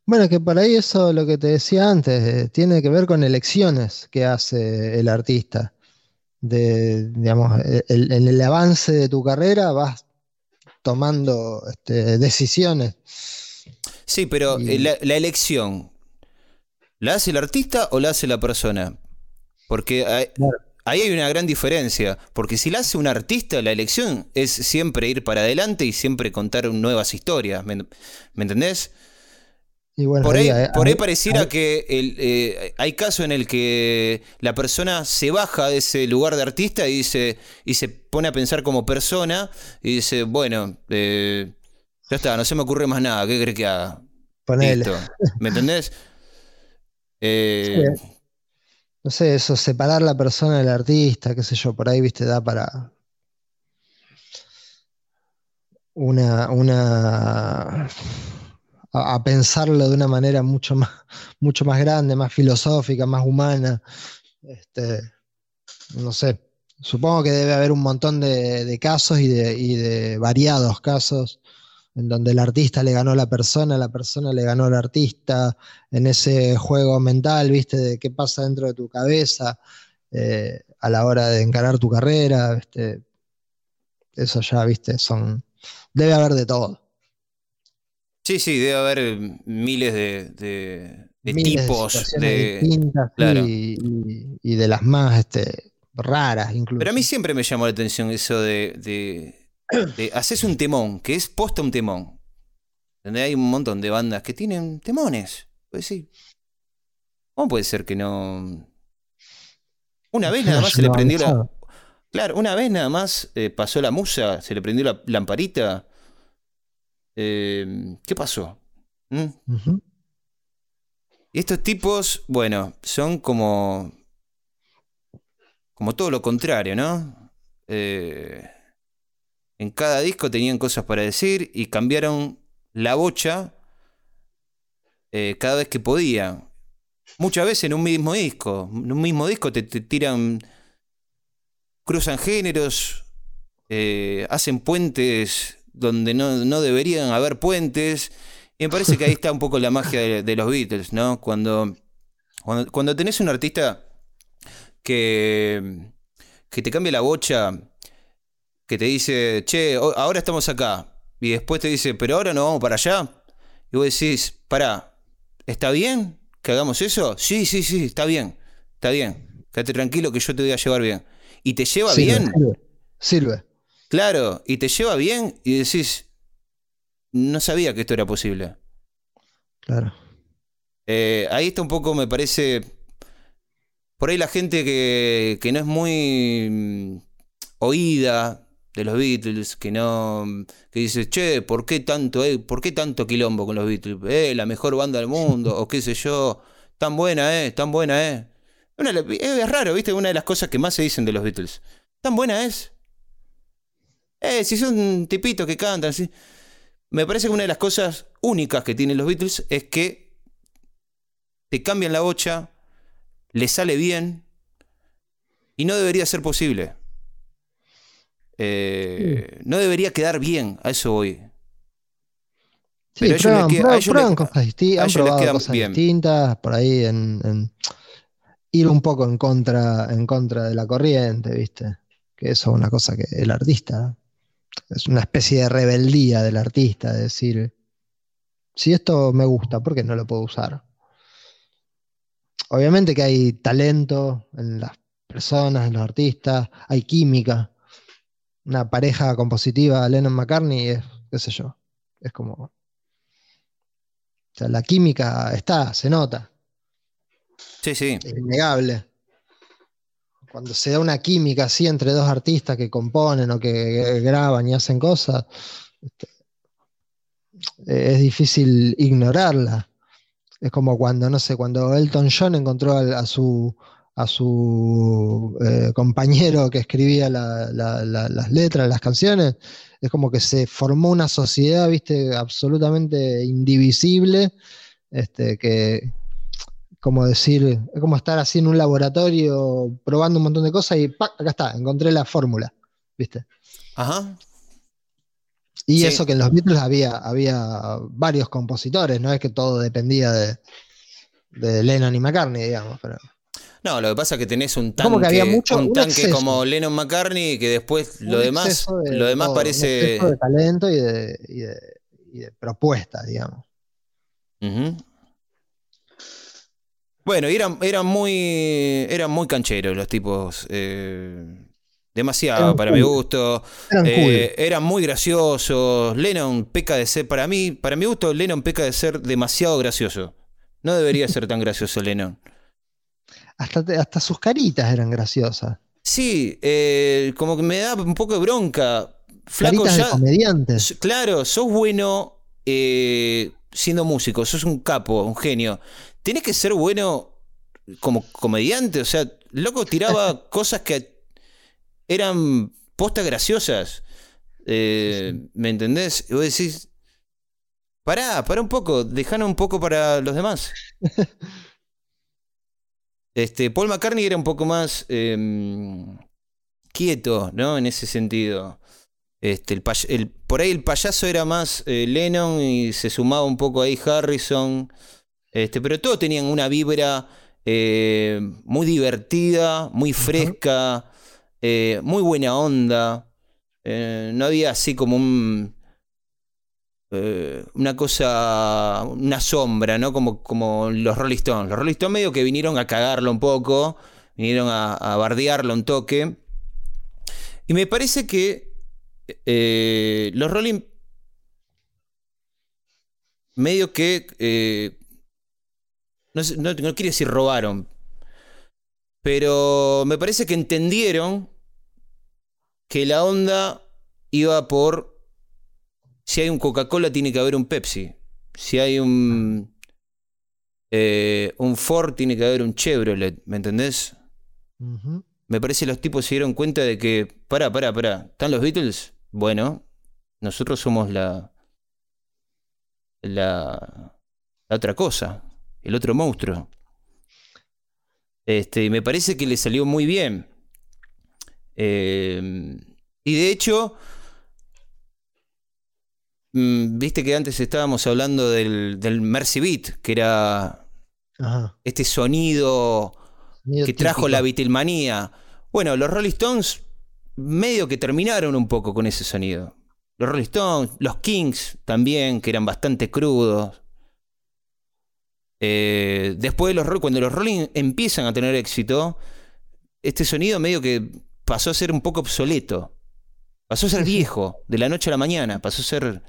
Bueno, que por ahí eso, lo que te decía antes, eh, tiene que ver con elecciones que hace el artista. De, digamos, e- el- en el avance de tu carrera vas tomando este, decisiones. Sí, pero Y- eh, la, la elección, ¿la hace el artista o la hace la persona? Porque hay- Claro. Ahí hay una gran diferencia. Porque si la hace un artista, la elección es siempre ir para adelante y siempre contar nuevas historias. ¿Me, me entendés? Y bueno, Por ahí, ahí- por ahí ahí- pareciera que el, eh, hay casos en el que la persona se baja de ese lugar de artista y dice y se pone a pensar como persona y dice, bueno, eh, ya está, no se me ocurre más nada, ¿qué crees que haga? ponele. Listo. ¿Me entendés? Eh, Sí. No sé, eso, separar la persona del artista, qué sé yo, por ahí, viste, da para una, una a, pensarlo de una manera mucho más, mucho más grande, más filosófica, más humana. Este, no sé, supongo que debe haber un montón de, de casos y de, y de variados casos en donde el artista le ganó a la persona, la persona le ganó al artista, en ese juego mental, viste, de qué pasa dentro de tu cabeza eh, a la hora de encarar tu carrera, viste, eso ya, viste, son, debe haber de todo. sí, sí, debe haber miles de, de- de Miles tipos de. distintas claro. y, y- y de las más este, raras incluso. Pero a mí siempre me llamó la atención eso de, haces un temón, que es posta un temón. Donde hay un montón de bandas que tienen temones. Pues sí. ¿Cómo puede ser que no? Una vez nada más se le prendió la. Claro, una vez nada más eh, pasó la musa, se le prendió la lamparita. Eh, ¿Qué pasó? ¿Mm? Y estos tipos, bueno, son como. como todo lo contrario, ¿no? Eh, en cada disco tenían cosas para decir y cambiaron la bocha eh, cada vez que podían. Muchas veces en un mismo disco. En un mismo disco te, tiran. cruzan géneros, eh, hacen puentes donde no, deberían haber puentes. Y me parece que ahí está un poco la magia de, los Beatles, ¿no? Cuando, cuando, cuando tenés un artista que, que te cambia la bocha, que te dice, che, ahora estamos acá, y después te dice, pero ahora no vamos para allá, y vos decís, pará, ¿está bien que hagamos eso? Sí, sí, sí, está bien, está bien, quédate tranquilo que yo te voy a llevar bien. Y te lleva Sirve, bien, Sirve. sirve. claro, y te lleva bien y decís, no sabía que esto era posible. Claro. Eh, ahí está un poco, me parece. Por ahí la gente que, que no es muy mm, oída de los Beatles, que no. que dice, che, ¿por qué tanto, eh, ¿por qué tanto quilombo con los Beatles? Eh, la mejor banda del mundo, o qué sé yo. Tan buena, eh, tan buena, eh. Una la- es raro, ¿viste? Una de las cosas que más se dicen de los Beatles. ¿Tan buena es? Eh, si son tipitos que cantan, sí. Me parece que una de las cosas únicas que tienen los Beatles es que te cambian la bocha, le sale bien y no debería ser posible. Eh, no debería quedar bien, a eso voy. Sí, Pero prueban, les queda- a prueban- ellos prueban les- cosas distintas, han probado cosas bien. distintas, por ahí en, en ir un poco en contra, en contra de la corriente, ¿viste? Que eso es una cosa que el artista, es una especie de rebeldía del artista, de decir, si esto me gusta, ¿por qué no lo puedo usar? Obviamente que hay talento en las personas, en los artistas, hay química. Una pareja compositiva, Lennon McCartney, es, qué sé yo, es como o sea, la química está, se nota, Sí, sí. es innegable. Cuando se da una química así entre dos artistas que componen o que graban y hacen cosas, este, es difícil ignorarla. Es como cuando, no sé, cuando Elton John encontró a, su, a su eh, compañero que escribía la- la- la- las letras, las canciones, es como que se formó una sociedad, viste, absolutamente indivisible, este, que, como decir, es como estar así en un laboratorio probando un montón de cosas y ¡pac! acá está, encontré la fórmula, ¿viste? Ajá. Y Sí. eso que en los Beatles había, había varios compositores, no es que todo dependía de, de Lennon y McCartney, digamos, pero No, lo que pasa es que tenés un Como tanque, que había mucho- un un tanque como Lennon McCartney que después lo un demás, de lo demás todo, un parece. exceso de talento y de, y de- y de propuesta, digamos. Bueno, eran, eran muy. Eran muy cancheros los tipos. eh, demasiado Eran para cool. mi gusto. Eran Eh, eran muy graciosos. Lennon peca de ser. Para mí, para mi gusto, Lennon peca de ser demasiado gracioso. No debería ser tan gracioso Lennon. Hasta, hasta sus caritas eran graciosas. Sí, eh, como que me da un poco de bronca. Flaco, Caritas de ya. comediantes. S- Claro, sos bueno eh, siendo músico, sos un capo, un genio. Tenés que ser bueno como comediante, o sea, loco tiraba cosas que eran postas graciosas. Eh, ¿Me entendés? Y vos decís, pará, pará un poco, dejano un poco para los demás. Este, Paul McCartney era un poco más em, quieto, ¿no? En ese sentido. Este, el por ahí el payaso era más eh, Lennon y se sumaba un poco ahí Harrison. Este, pero todos tenían una vibra eh, muy divertida, muy fresca, eh, muy buena onda. No había así como un. Eh, una cosa. Una sombra, ¿no? Como, como los Rolling Stones. Los Rolling Stones medio que vinieron a cagarlo un poco. Vinieron a, bardearlo un toque. Y me parece que eh, los Rolling medio que eh, no, no, no quiero decir robaron, pero me parece que entendieron que la onda iba por si hay un Coca-Cola tiene que haber un Pepsi, si hay un eh, un Ford tiene que haber un Chevrolet, ¿me entendés? Me parece que los tipos se dieron cuenta de que, pará, pará, pará, ¿están los Beatles? Bueno, nosotros somos la, la, la otra cosa, el otro monstruo. Este, y me parece que le salió muy bien. Eh, y de hecho, viste que antes estábamos hablando del, del Mercy Beat, que era Ajá. este sonido que trajo típico. la Beatlemanía. Bueno, los Rolling Stones medio que terminaron un poco con ese sonido. Los Rolling Stones, los Kings también, que eran bastante crudos. Eh, después, de los, cuando los Rolling empiezan a tener éxito, este sonido medio que pasó a ser un poco obsoleto. Pasó a ser viejo, de la noche a la mañana. Pasó a ser...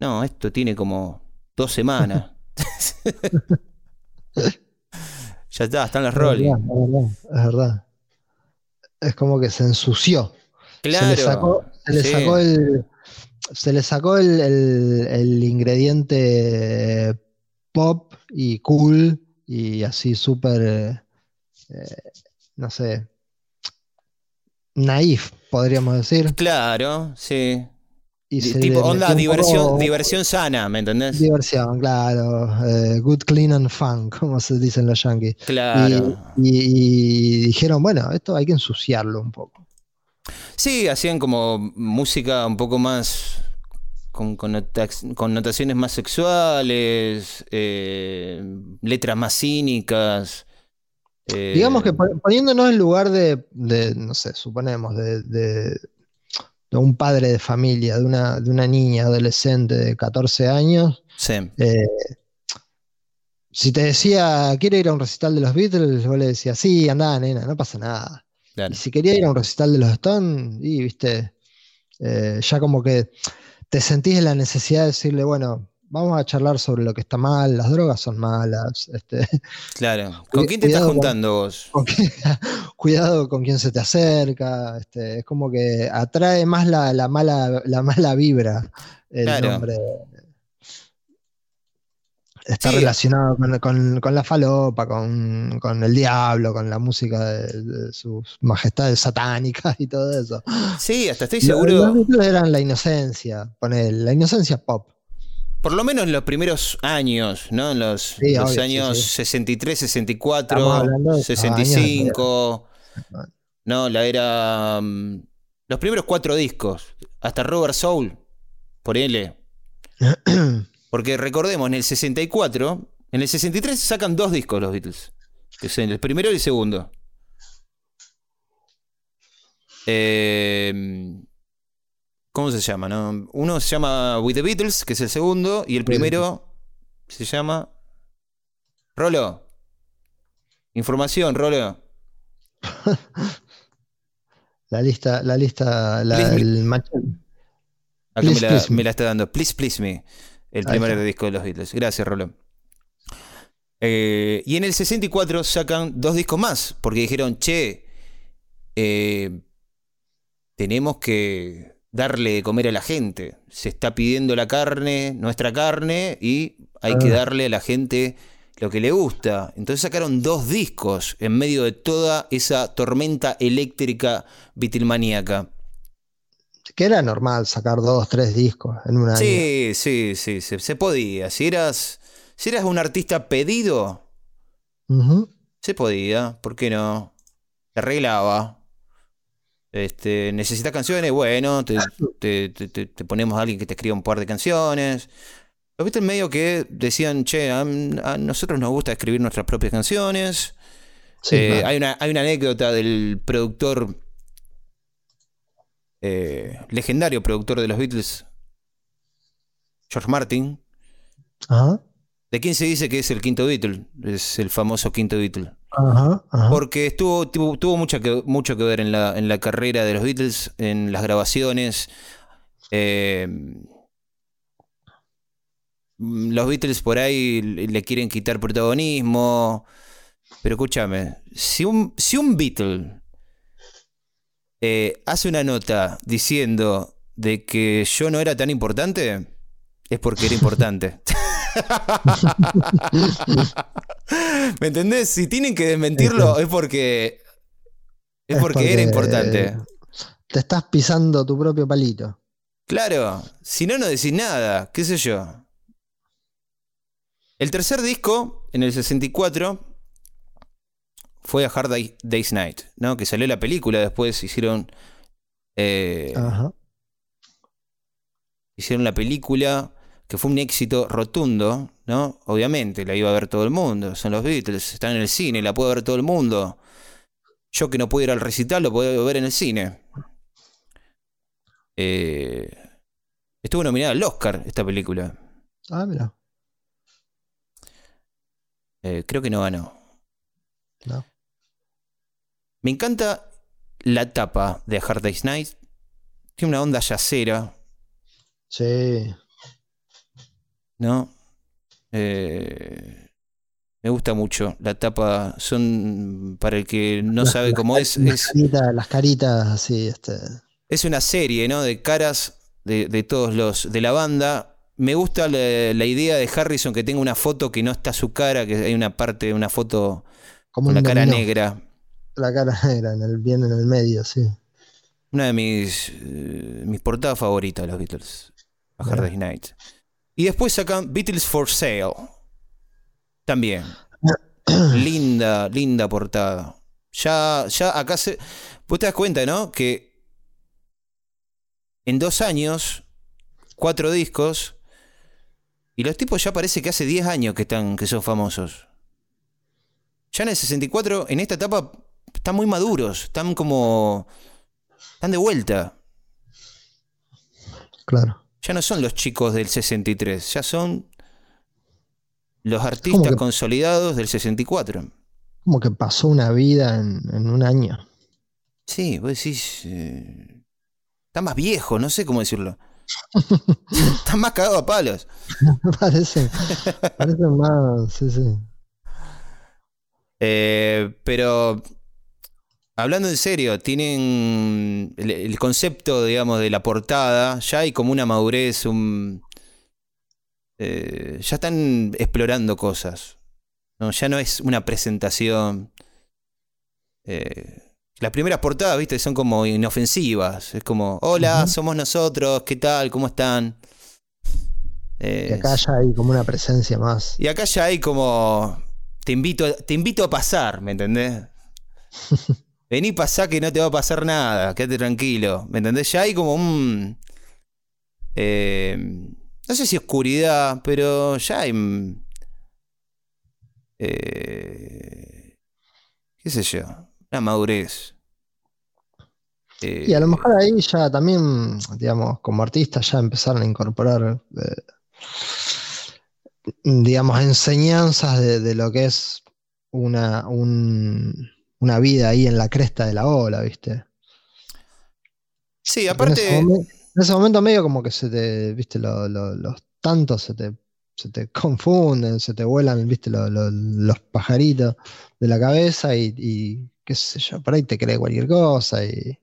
No, esto tiene como dos semanas. ya está, están Es Rolling. es verdad, es verdad. Es como que se ensució. Claro. Se le sacó, se le sí. sacó el. Se le sacó el, el- el ingrediente pop y cool y así súper. eh, no sé. naif, podríamos decir. Claro, sí. Y se tipo, onda, diversión, poco- diversión sana, ¿me entendés? Diversión, claro. eh, good, clean and fun, como se dicen los yankees. Claro. Y, y dijeron, bueno, esto hay que ensuciarlo un poco. Sí, hacían como música un poco más con connota- connotaciones más sexuales, eh, letras más cínicas. Eh, Digamos que pon- poniéndonos en lugar de, de, no sé, suponemos, de, de- de un padre de familia, de una, de una niña adolescente de 14 años, Sí, eh, si te decía, ¿quiere ir a un recital de los Beatles? Vos le decías, sí, andá, nena, no pasa nada. claro. Y si quería ir a un recital de los Stones, y viste, eh, ya como que te sentís en la necesidad de decirle, bueno, vamos a charlar sobre lo que está mal, las drogas son malas, este, Claro. ¿Con quién te estás con- juntando vos? con cuidado con quién se te acerca, este, es como que atrae más la, la mala, la mala vibra el Claro. nombre. Está Sí. relacionado con, con- con la falopa, con, con el diablo, con la música de, de sus majestades satánicas y todo eso. Sí, hasta estoy Los- Los seguro, Beatles eran la inocencia, ponele, la inocencia pop. Por lo menos en los primeros años, ¿no? En los, Sí, los obvio, sí, años sí. 63, Estamos 64, hablando de esos años, 65. No, la era. mm, Los primeros cuatro discos. Hasta Robert Soul. Por L. Porque recordemos, en el 64. En el 63 sacan dos discos los Beatles. Que son el primero y el segundo. Eh, ¿Cómo se llama? no? Uno se llama With the Beatles, que es el segundo. Y el primero se llama. Rolo. Información, Rolo. La lista, la lista, la, Please me- el machete. Acá Please, me, la, Me. está dando. Please, Please Me. El primer disco de los Beatles. Gracias, Rolo. Eh, y en el 64 sacan dos discos más. Porque dijeron, che, eh, tenemos que darle de comer a la gente. Se está pidiendo la carne, nuestra carne, y hay que Ah. darle a la gente lo que le gusta. Entonces sacaron dos discos en medio de toda esa tormenta eléctrica beatlemaníaca. Que era normal sacar dos, tres discos en un año. Sí, sí, sí, se, se podía. Si eras, si eras un artista pedido, se podía. ¿Por qué no? Se arreglaba. Este, necesitas canciones, bueno, te, te- te- te- te ponemos a alguien que te escriba un par de canciones. Lo viste en medio que decían, che, a, a nosotros nos gusta escribir nuestras propias canciones. Sí, Eh, claro. hay, una, hay una anécdota del productor, eh, legendario productor de los Beatles, George Martin. Ajá, ¿De quién se dice que es el quinto Beatle? Es el famoso quinto Beatle. Ajá, ajá. Porque estuvo, tuvo, tuvo mucha que- mucho que ver en la, en la carrera de los Beatles, en las grabaciones. Eh, mm, los Beatles por ahí le le quieren quitar protagonismo. Pero escúchame, si un, si un Beatle eh, hace una nota diciendo de que yo no era tan importante, es porque era importante. ¿Me entendés? Si tienen que desmentirlo es porque es Es porque era importante. Te estás pisando tu propio palito. Claro, si no, no decís nada, qué sé yo. El tercer disco, en el 64, fue a Hard Day- Day's Night, ¿no? Que salió la película, después hicieron. eh, Ajá. hicieron la película, que fue un éxito rotundo, ¿no? Obviamente, la iba a ver todo el mundo. Son los Beatles, están en el cine, la puede ver todo el mundo. Yo que no puedo ir al recital, lo puedo ver en el cine. Eh, estuvo nominada al Oscar esta película. Ah, mira. Eh, creo que no ganó. No. Me encanta la tapa de Hard Day's Night. Tiene una onda yacera, Sí. ¿No? Eh, me gusta mucho. La tapa son, para el que no Las- sabe las cómo es, Las es, caritas, las caritas así, este. es una serie, ¿no? De caras de, de todos los de la banda. Me gusta la, la idea de Harrison que tenga una foto que no está su cara, que hay una parte, una foto Como con la cara dominó. negra. La cara negra, en el, bien en el medio, sí. Una de mis, eh, mis portadas favoritas de los Beatles. A Hard. Day's Night. Y después sacan Beatles for Sale. También. linda, linda portada. Ya, ya acá se. Vos te das cuenta, ¿no? Que en dos años, cuatro discos. Y los tipos ya parece que hace 10 años que están, que son famosos. Ya en el 64, en esta etapa, están muy maduros. Están como. Están de vuelta. Claro. Ya no son los chicos del 63, ya son los artistas que- consolidados del 64. Como que pasó una vida en, en un año. Sí, vos decís. eh, está más viejo, no sé cómo decirlo. está más cagado a palos. Parecen, parecen más. Sí, sí. Eh, pero. Hablando en serio, tienen el, el concepto, digamos, de la portada. Ya hay como una madurez, un. eh, ya están explorando cosas. No, ya no es una presentación. Eh, las primeras portadas, viste, son como inofensivas. Es como, hola, somos nosotros, ¿qué tal? ¿Cómo están? Y acá ya hay como una presencia más. y acá ya hay como. Te invito, te invito a pasar, ¿me entendés? Vení, pasá que no te va a pasar nada, quédate tranquilo. ¿Me entendés? Ya hay como un. eh, no sé si oscuridad, pero ya hay. mm, eh, ¿Qué sé yo? Una madurez. Eh, Y a lo mejor ahí ya también, digamos, como artistas ya empezaron a incorporar, eh, digamos, enseñanzas de, de lo que es una, un- una vida ahí en la cresta de la ola, ¿viste? sí, Porque En ese, aparte. en ese momento medio como que se te, viste, lo- lo- los tantos se te, se te confunden, se te vuelan, viste, lo- lo- los pajaritos de la cabeza y, y qué sé yo, por ahí te cree cualquier cosa y,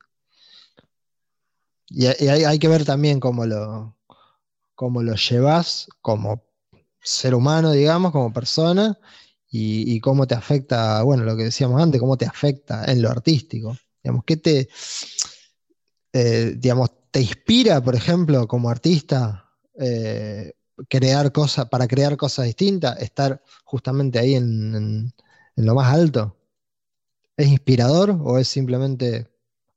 y, hay, hay que ver también cómo lo, cómo lo llevas como ser humano, digamos, como persona y, cómo te afecta, bueno, lo que decíamos antes, cómo te afecta en lo artístico. Digamos, ¿qué te, eh, digamos, te inspira, por ejemplo, como artista, eh, crear cosas, para crear cosas distintas, estar justamente ahí en, en- en lo más alto? ¿Es inspirador o es simplemente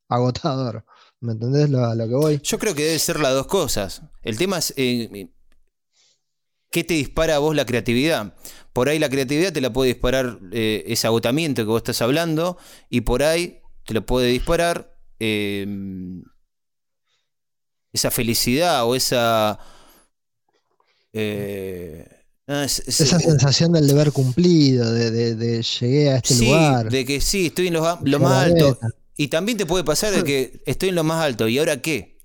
agotador? ¿Me entendés lo- a lo que voy? Yo creo que debe ser las dos cosas. El tema es eh, qué te dispara a vos la creatividad. Por ahí la creatividad te la puede disparar eh, ese agotamiento que vos estás hablando y por ahí te lo puede disparar eh, esa felicidad o esa... eh, es- es- Esa es- sensación del deber cumplido, de, de- de llegué a este sí, lugar. de que sí, estoy en lo, más alto. Y también te puede pasar de que estoy en lo más alto. ¿Y ahora qué?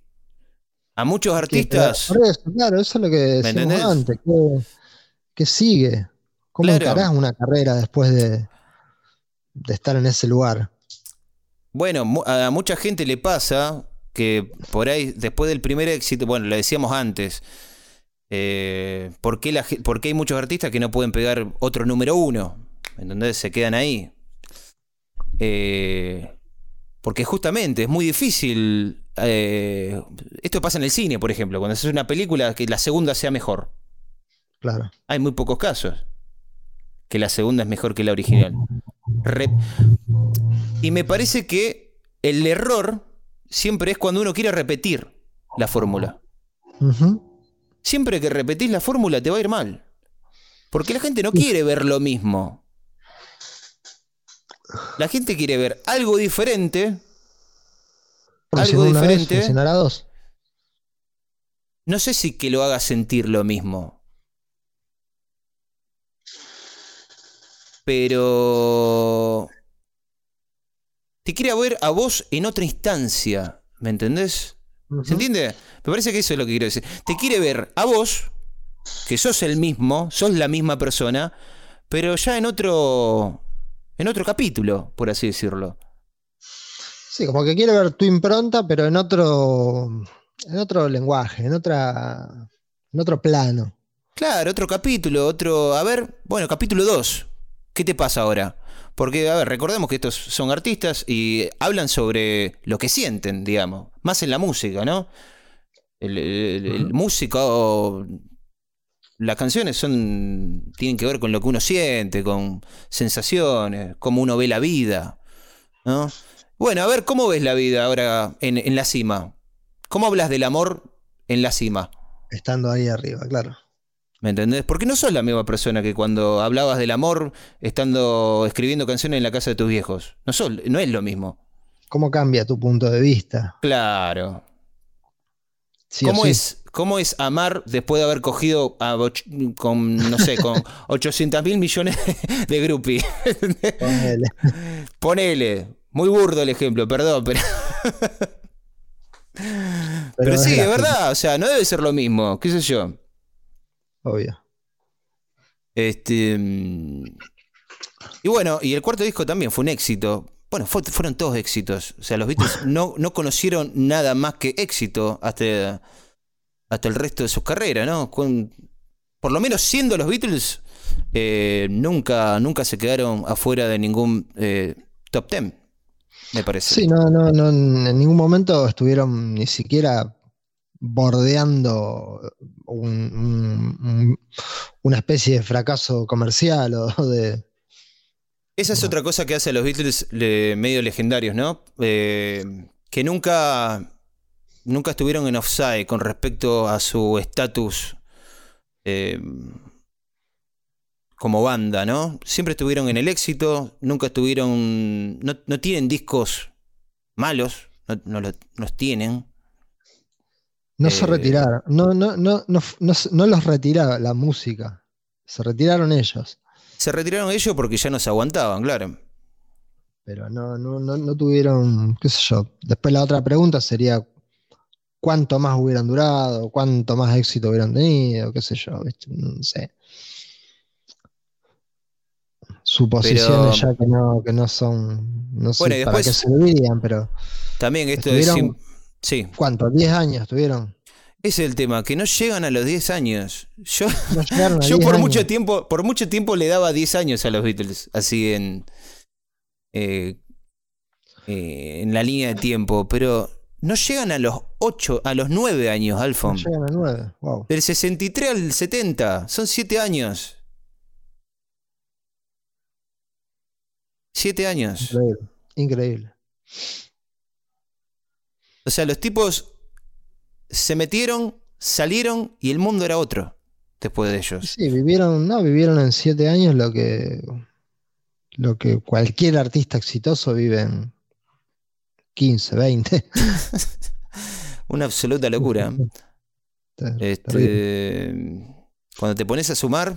A muchos Sí, pero artistas... por eso, claro, eso es lo que decíamos antes. ¿Qué, qué sigue? ¿Cómo Claro. encarás una carrera después de, de estar en ese lugar? Bueno, a mucha gente le pasa que por ahí, después del primer éxito, bueno, lo decíamos antes, eh, ¿por, qué la ge- por qué hay muchos artistas que no pueden pegar otro número uno? ¿Entendés? Se quedan ahí. Eh, porque justamente es muy difícil. eh, esto pasa en el cine, por ejemplo, cuando haces una película que la segunda sea mejor. Claro. Hay muy pocos casos que la segunda es mejor que la original. Re- y me parece que el error siempre es cuando uno quiere repetir la fórmula. Siempre que repetís la fórmula te va a ir mal. Porque la gente no quiere ver lo mismo. La gente quiere ver algo diferente. Algo una vez diferente. funcionará dos. No sé si que lo haga sentir lo mismo. Pero... Te quiere ver a vos en otra instancia. ¿Me entendés? ¿Se entiende? Me parece que eso es lo que quiero decir. Te quiere ver a vos, que sos el mismo, sos la misma persona, pero ya en otro. En otro capítulo, por así decirlo. Sí, como que quiere ver tu impronta, pero en otro, en otro lenguaje, en otra, en otro plano. Claro, otro capítulo, otro. A ver, bueno, capítulo 2. ¿Qué te pasa ahora? Porque, a ver, recordemos que estos son artistas y hablan sobre lo que sienten, digamos, más en la música, ¿no? El, el- el músico, las canciones son tienen que ver con lo que uno siente, con sensaciones, cómo uno ve la vida, ¿no? Bueno, a ver, ¿cómo ves la vida ahora en, en la cima? ¿Cómo hablas del amor en la cima? Estando ahí arriba, claro. ¿Me entendés? Porque no sos la misma persona que cuando hablabas del amor estando escribiendo canciones en la casa de tus viejos. No, sos, no es lo mismo. ¿Cómo cambia tu punto de vista? Claro. Sí ¿Cómo, sí. es, ¿Cómo es amar después de haber cogido a con, no sé, con 800 mil millones de groupies? Ponele. Ponele. Muy burdo el ejemplo, perdón, pero, pero, sí, era es verdad. O sea, no debe ser lo mismo. ¿Qué sé yo? Obvio. Este. mm, Y bueno, y el cuarto disco también fue un éxito. Bueno, fue- fueron todos éxitos. O sea, los Beatles no, no conocieron nada más que éxito hasta, hasta el resto de su carrera, ¿no? Con- por lo menos siendo los Beatles, eh, nunca, nunca se quedaron afuera de ningún eh, top ten, me parece. Sí, no, no, no, en ningún momento estuvieron ni siquiera bordeando un- un- un- una especie de fracaso comercial o de... Esa es otra cosa que hace a los Beatles le- medio legendarios, ¿no? Eh, que nunca, nunca estuvieron en offside con respecto a su estatus eh, como banda, ¿no? Siempre estuvieron en el éxito, nunca estuvieron. No, no tienen discos malos, no, no lo- los tienen. No se Eh, retiraron, no, no, no, no, no, los retiraba la música, se retiraron ellos, Se retiraron ellos porque ya no se aguantaban, claro. pero no, no, no, no tuvieron, qué sé yo. Después la otra pregunta sería cuánto más hubieran durado, cuánto más éxito hubieran tenido, qué sé yo, ¿viste? no sé. Suposiciones Pero- ya que no, que no son, no sé Bueno, y para qué después- servirían, pero También esto es. Sí, ¿cuánto? ¿10 años tuvieron? ese es el tema, que no llegan a los 10 años. Yo. No Yo 10 por años. mucho tiempo, por mucho tiempo le daba 10 años a los Beatles, así en eh, eh, en la línea de tiempo, pero no llegan a los 8, a los 9 años, No Alfon. llegan a 9, wow. Del 63 al 70, son 7 años. 7 años. Increíble, increíble. O sea, los tipos se metieron, salieron y el mundo era otro después de ellos. Sí, vivieron, no, vivieron en 7 años lo que, lo que cualquier artista exitoso vive en 15, 20. Una absoluta locura. Este, cuando te pones a sumar,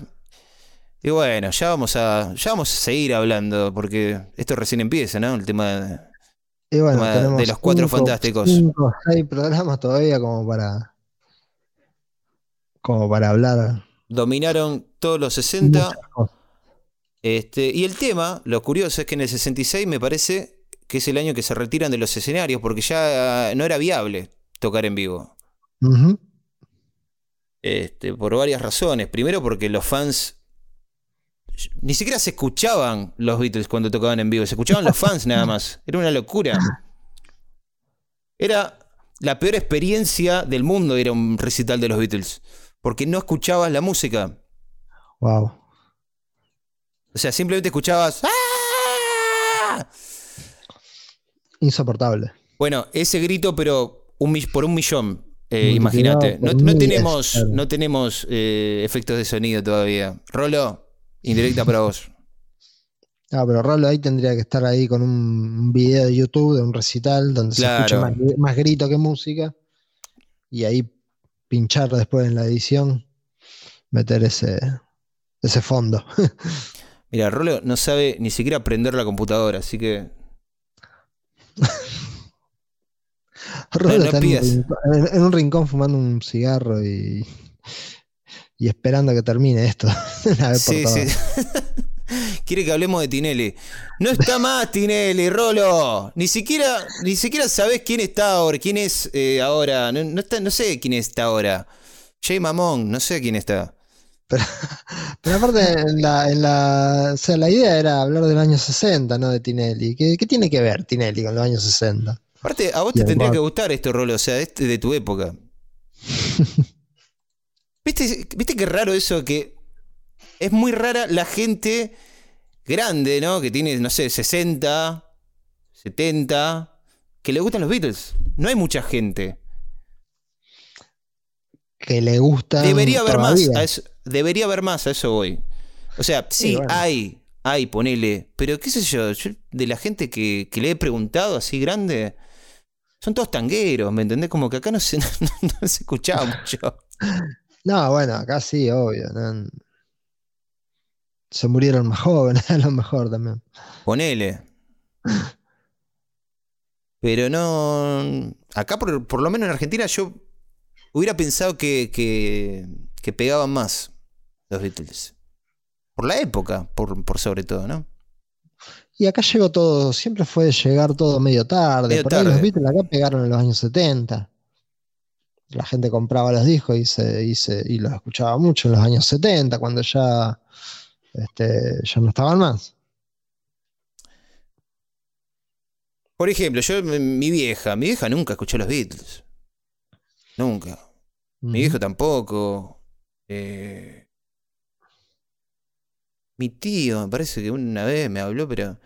y bueno, ya vamos a, ya vamos a seguir hablando, porque esto recién empieza, ¿no? El tema de- Y bueno, tema de los cuatro cinco- fantásticos. cinco, seis programas todavía como para como para hablar dominaron todos los 60. muchas cosas. Este, y el tema, lo curioso es que en el 66 me parece que es el año que se retiran de los escenarios, porque ya no era viable tocar en vivo. Este, por varias razones. Primero porque los fans ni siquiera se escuchaban los Beatles cuando tocaban en vivo, se escuchaban los fans nada más. Era una locura. Era la peor experiencia del mundo era un recital de los Beatles, porque no escuchabas la música. Wow. O sea, simplemente escuchabas ¡Ah! Insoportable. Bueno, ese grito, pero un por un millón. eh, Imagínate. No, tenemos, no tenemos eh, efectos de sonido todavía. Rolo, indirecta para vos. Ah, pero Rolo ahí tendría que estar ahí con un, video de YouTube de un recital donde Claro. se escucha más, más grito que música. Y ahí pinchar después en la edición, meter ese, ese fondo. Mira, Rolo no sabe ni siquiera prender la computadora, así que. Rolo no está en, un pidas. rincón, en- en un rincón fumando un cigarro y, y esperando que termine esto. Una vez por Sí, sí. Quiere que hablemos de Tinelli. No está más Tinelli, Rolo. Ni siquiera, ni siquiera sabés quién está ahora, quién es eh, ahora. No, no está, no sé quién está ahora. Jay Mamón, no sé quién está. Pero, pero aparte, en la, en la, o sea, la idea era hablar del año 60, no de Tinelli. ¿Qué, qué tiene que ver Tinelli con los años 60? Aparte, a vos te tendría que gustar este rol, o sea, este de tu época. ¿Viste, ¿Viste qué raro eso? Que es muy rara la gente grande, ¿no? Que tiene, no sé, 60, 70, que le gustan los Beatles. No hay mucha gente. Que le gusta. Debería haber más. a eso, debería haber más, a eso voy. O sea, sí, bueno. hay, hay, ponele. Pero qué sé yo, yo de la gente que, que le he preguntado así grande, son todos tangueros, ¿me entendés? Como que acá no se, no, se escuchaba mucho. No, bueno, acá sí, obvio. ¿no? Se murieron más jóvenes, a lo mejor también. Ponele. Pero no. Acá, por, por lo menos en Argentina, yo hubiera pensado que, que, que pegaban más los Beatles. Por la época, por, por sobre todo, ¿no? Y acá llegó todo, siempre fue llegar todo medio tarde. Medio Por ahí los Beatles acá pegaron en los años 70. La gente compraba los discos y, se, y, se- y los escuchaba mucho en los años 70, cuando ya, este, ya no estaban más. Por ejemplo, yo, mi vieja, mi vieja nunca escuchó los Beatles. Nunca. Mi viejo tampoco. Eh, mi tío, me parece que una vez me habló, pero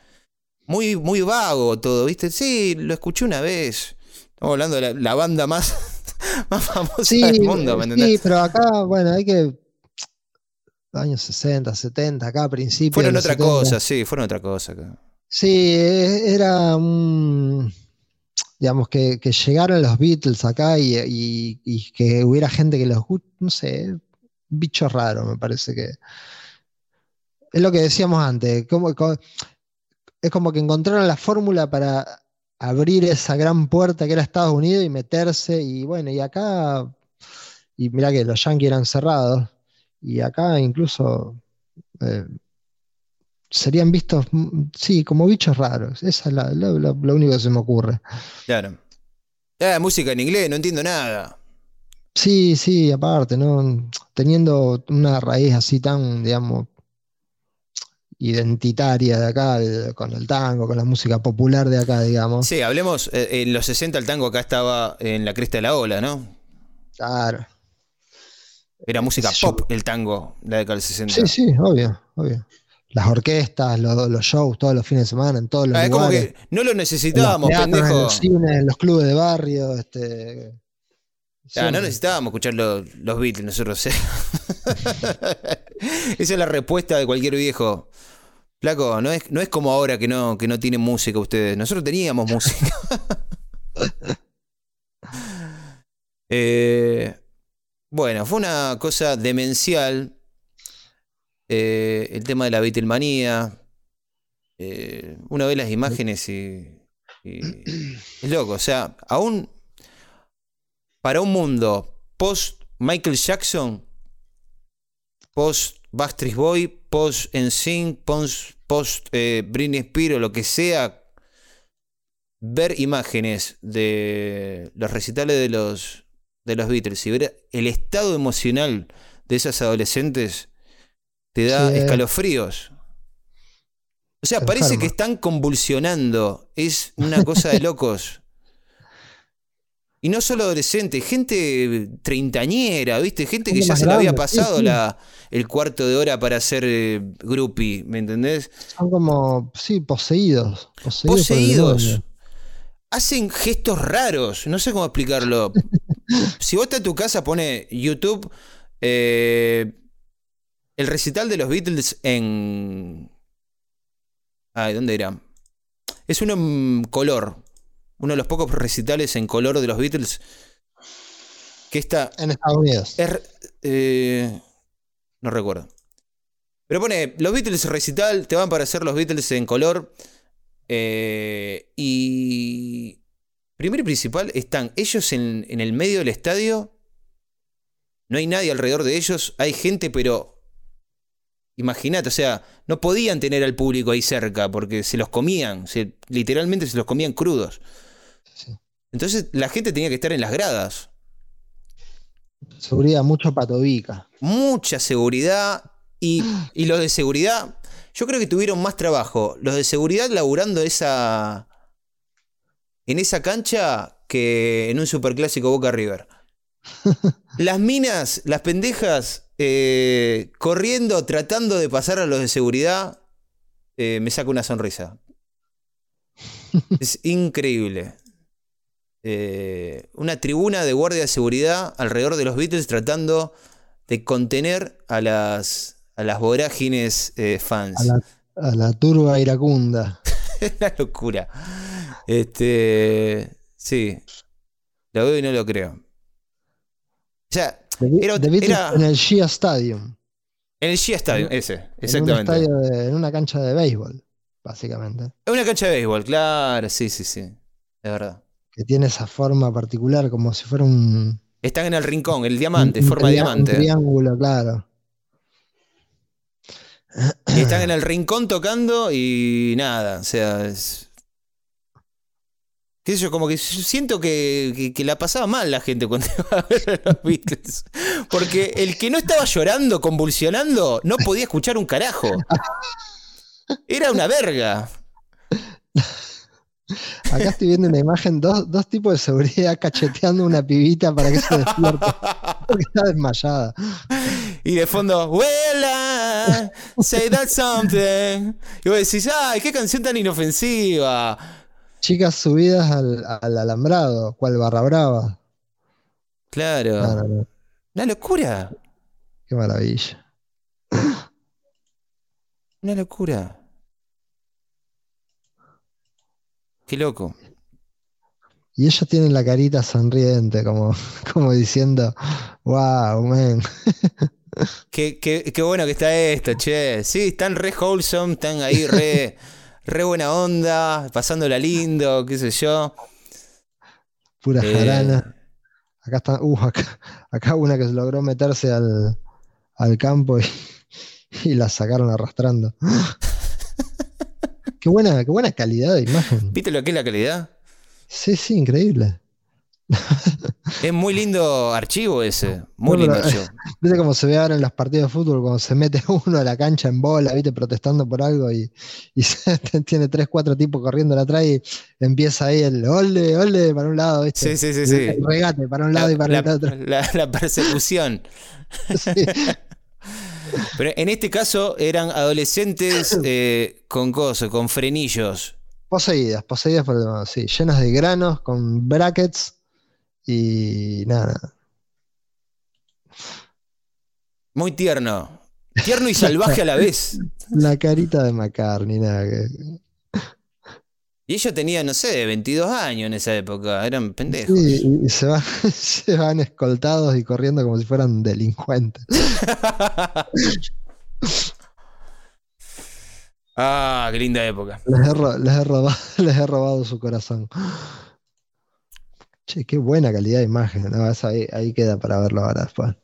muy, muy vago todo, ¿viste? Sí, lo escuché una vez. Estamos hablando de la, la banda más, más famosa Sí, del mundo, ¿me entendés? sí, pero acá, bueno, hay que. Años 60, 70, acá a principios. Fueron otra 70. cosa, sí, fueron otra cosa acá. Sí, e- era un. Digamos que, que llegaron los Beatles acá y, y- y que hubiera gente que los no sé, bicho raro, me parece que. Es lo que decíamos antes, como, co- es como que encontraron la fórmula para abrir esa gran puerta que era Estados Unidos y meterse, y bueno, y acá, y mirá que los Yankees eran cerrados, y acá incluso eh, serían vistos, mm, sí, como bichos raros. Esa es la- lo, único que se me ocurre. Claro. Ah, música en inglés, no entiendo nada. Sí, sí, aparte, ¿no? Teniendo una raíz así tan, digamos, identitaria de acá, de- con el tango, con la música popular de acá, digamos. Sí, hablemos, eh, en los 60 el tango acá estaba en la cresta de la ola, ¿no? Claro. Era música yo. pop el tango, la década del 60. Sí, sí, obvio, obvio. Las orquestas, los, los shows, todos los fines de semana, en todos los Ah, es como lugares. que no lo en los necesitábamos, teatros, en pendejo. los cines, en los clubes de barrio, este. Ah, no siempre. necesitábamos escuchar los, los Beatles nosotros. ¿eh? Esa es la respuesta de cualquier viejo. Flaco, no es, no es como ahora que no, que no tienen música ustedes. Nosotros teníamos música. Eh, bueno, fue una cosa demencial. eh, el tema de la Beatlemanía. Eh, una ve las imágenes y, y es loco. O sea, aún para un mundo post Michael Jackson, post Backstreet Boy, post NSYNC, post, post eh, Britney Spears o lo que sea, ver imágenes de los recitales de los, de los Beatles y ver el estado emocional de esas adolescentes te da Sí. escalofríos. O sea, parece enferma. que están convulsionando. Es una cosa de locos. Y no solo adolescentes, gente treintañera, ¿viste? Gente que ya se le había sí, pasado sí. La, el cuarto de hora para ser eh, groupie, ¿me entendés? Son como, sí, poseídos. Poseídos. Poseídos. Hacen gestos raros, no sé cómo explicarlo. si vos estás en tu casa, pone YouTube eh, el recital de los Beatles en... Ay, ¿dónde era? Es uno en color. Uno de los pocos recitales en color de los Beatles. Que está En Estados Unidos. es, eh, no recuerdo. Pero pone, los Beatles recital, te van para hacer los Beatles en color. eh, y primero y principal, están ellos en, en el medio del estadio. No hay nadie alrededor de ellos. Hay gente, pero... Imagínate, o sea, no podían tener al público ahí cerca porque se los comían. se- literalmente se los comían crudos. Entonces la gente tenía que estar en las gradas. seguridad, mucho patobica. mucha seguridad y, y los de seguridad, yo creo que tuvieron más trabajo. Los de seguridad laburando esa en esa cancha que en un superclásico Boca River. Las minas, las pendejas, eh, corriendo, tratando de pasar a los de seguridad, eh, me saca una sonrisa. Es increíble. Eh, una tribuna de guardia de seguridad alrededor de los Beatles tratando de contener a las, a las vorágines eh, fans. A la, a la turba iracunda. Una locura. Este. Sí. Lo veo y no lo creo. O sea, Era- en el Shea Stadium. en el Shea Stadium, ese, En, un exactamente. de- en una cancha de béisbol, básicamente. Es una cancha de béisbol, claro, sí, sí, sí. Es verdad. Que tiene esa forma particular, como si fuera un. Están en el rincón, el diamante, un- forma de diamante. Un triángulo, claro. Y están en el rincón tocando y nada, o sea, es... ¿Qué sé yo? Como que siento que, que- que la pasaba mal la gente cuando iba a ver a los Beatles. Porque el que no estaba llorando, convulsionando, no podía escuchar un carajo. Era una verga. Acá estoy viendo una imagen, dos, dos tipos de seguridad cacheteando una pibita para que se despierte. Porque está desmayada. Y de fondo, I say that something. Y vos decís, ay, qué canción tan inofensiva. Chicas subidas al, al alambrado, cual barra brava. Claro. No, no, no. Una locura. Qué maravilla. Una locura. Qué loco. Y ellos tienen la carita sonriente, como, como diciendo, wow, man. Qué, qué- qué bueno que está esto, che. Sí, están re wholesome, están ahí re, re buena onda, pasándola lindo, qué sé yo. Pura Eh, jarana. Acá está, uh, acá, acá una que logró meterse al, al campo y, y la sacaron arrastrando. Qué buena, qué buena calidad de imagen. ¿Viste lo que es la calidad? Sí, sí, increíble. Es muy lindo archivo ese. Muy lindo archivo. Viste cómo se ve ahora en los partidos de fútbol cuando se mete uno a la cancha en bola, viste, protestando por algo y, y se- tiene tres, cuatro tipos corriendo atrás y empieza ahí el ole, ole para un lado, viste. Sí, sí, sí, sí. El regate para un lado y para La, el otro. la- la persecución. Sí. Pero en este caso eran adolescentes eh, con cosas, con frenillos. Poseídas, poseídas por el demonio, sí, llenas de granos, con brackets y nada. Muy tierno. Tierno y salvaje a la vez. La carita de McCartney, nada que. Y ellos tenían, no sé, 22 años en esa época. Eran pendejos. Sí, y, se, van, se van escoltados y corriendo como si fueran delincuentes. Ah, qué linda época. Les he, ro- les he robado, les he robado su corazón. Che, qué buena calidad de imagen. No, esa ahí, ahí queda para verlo ahora después.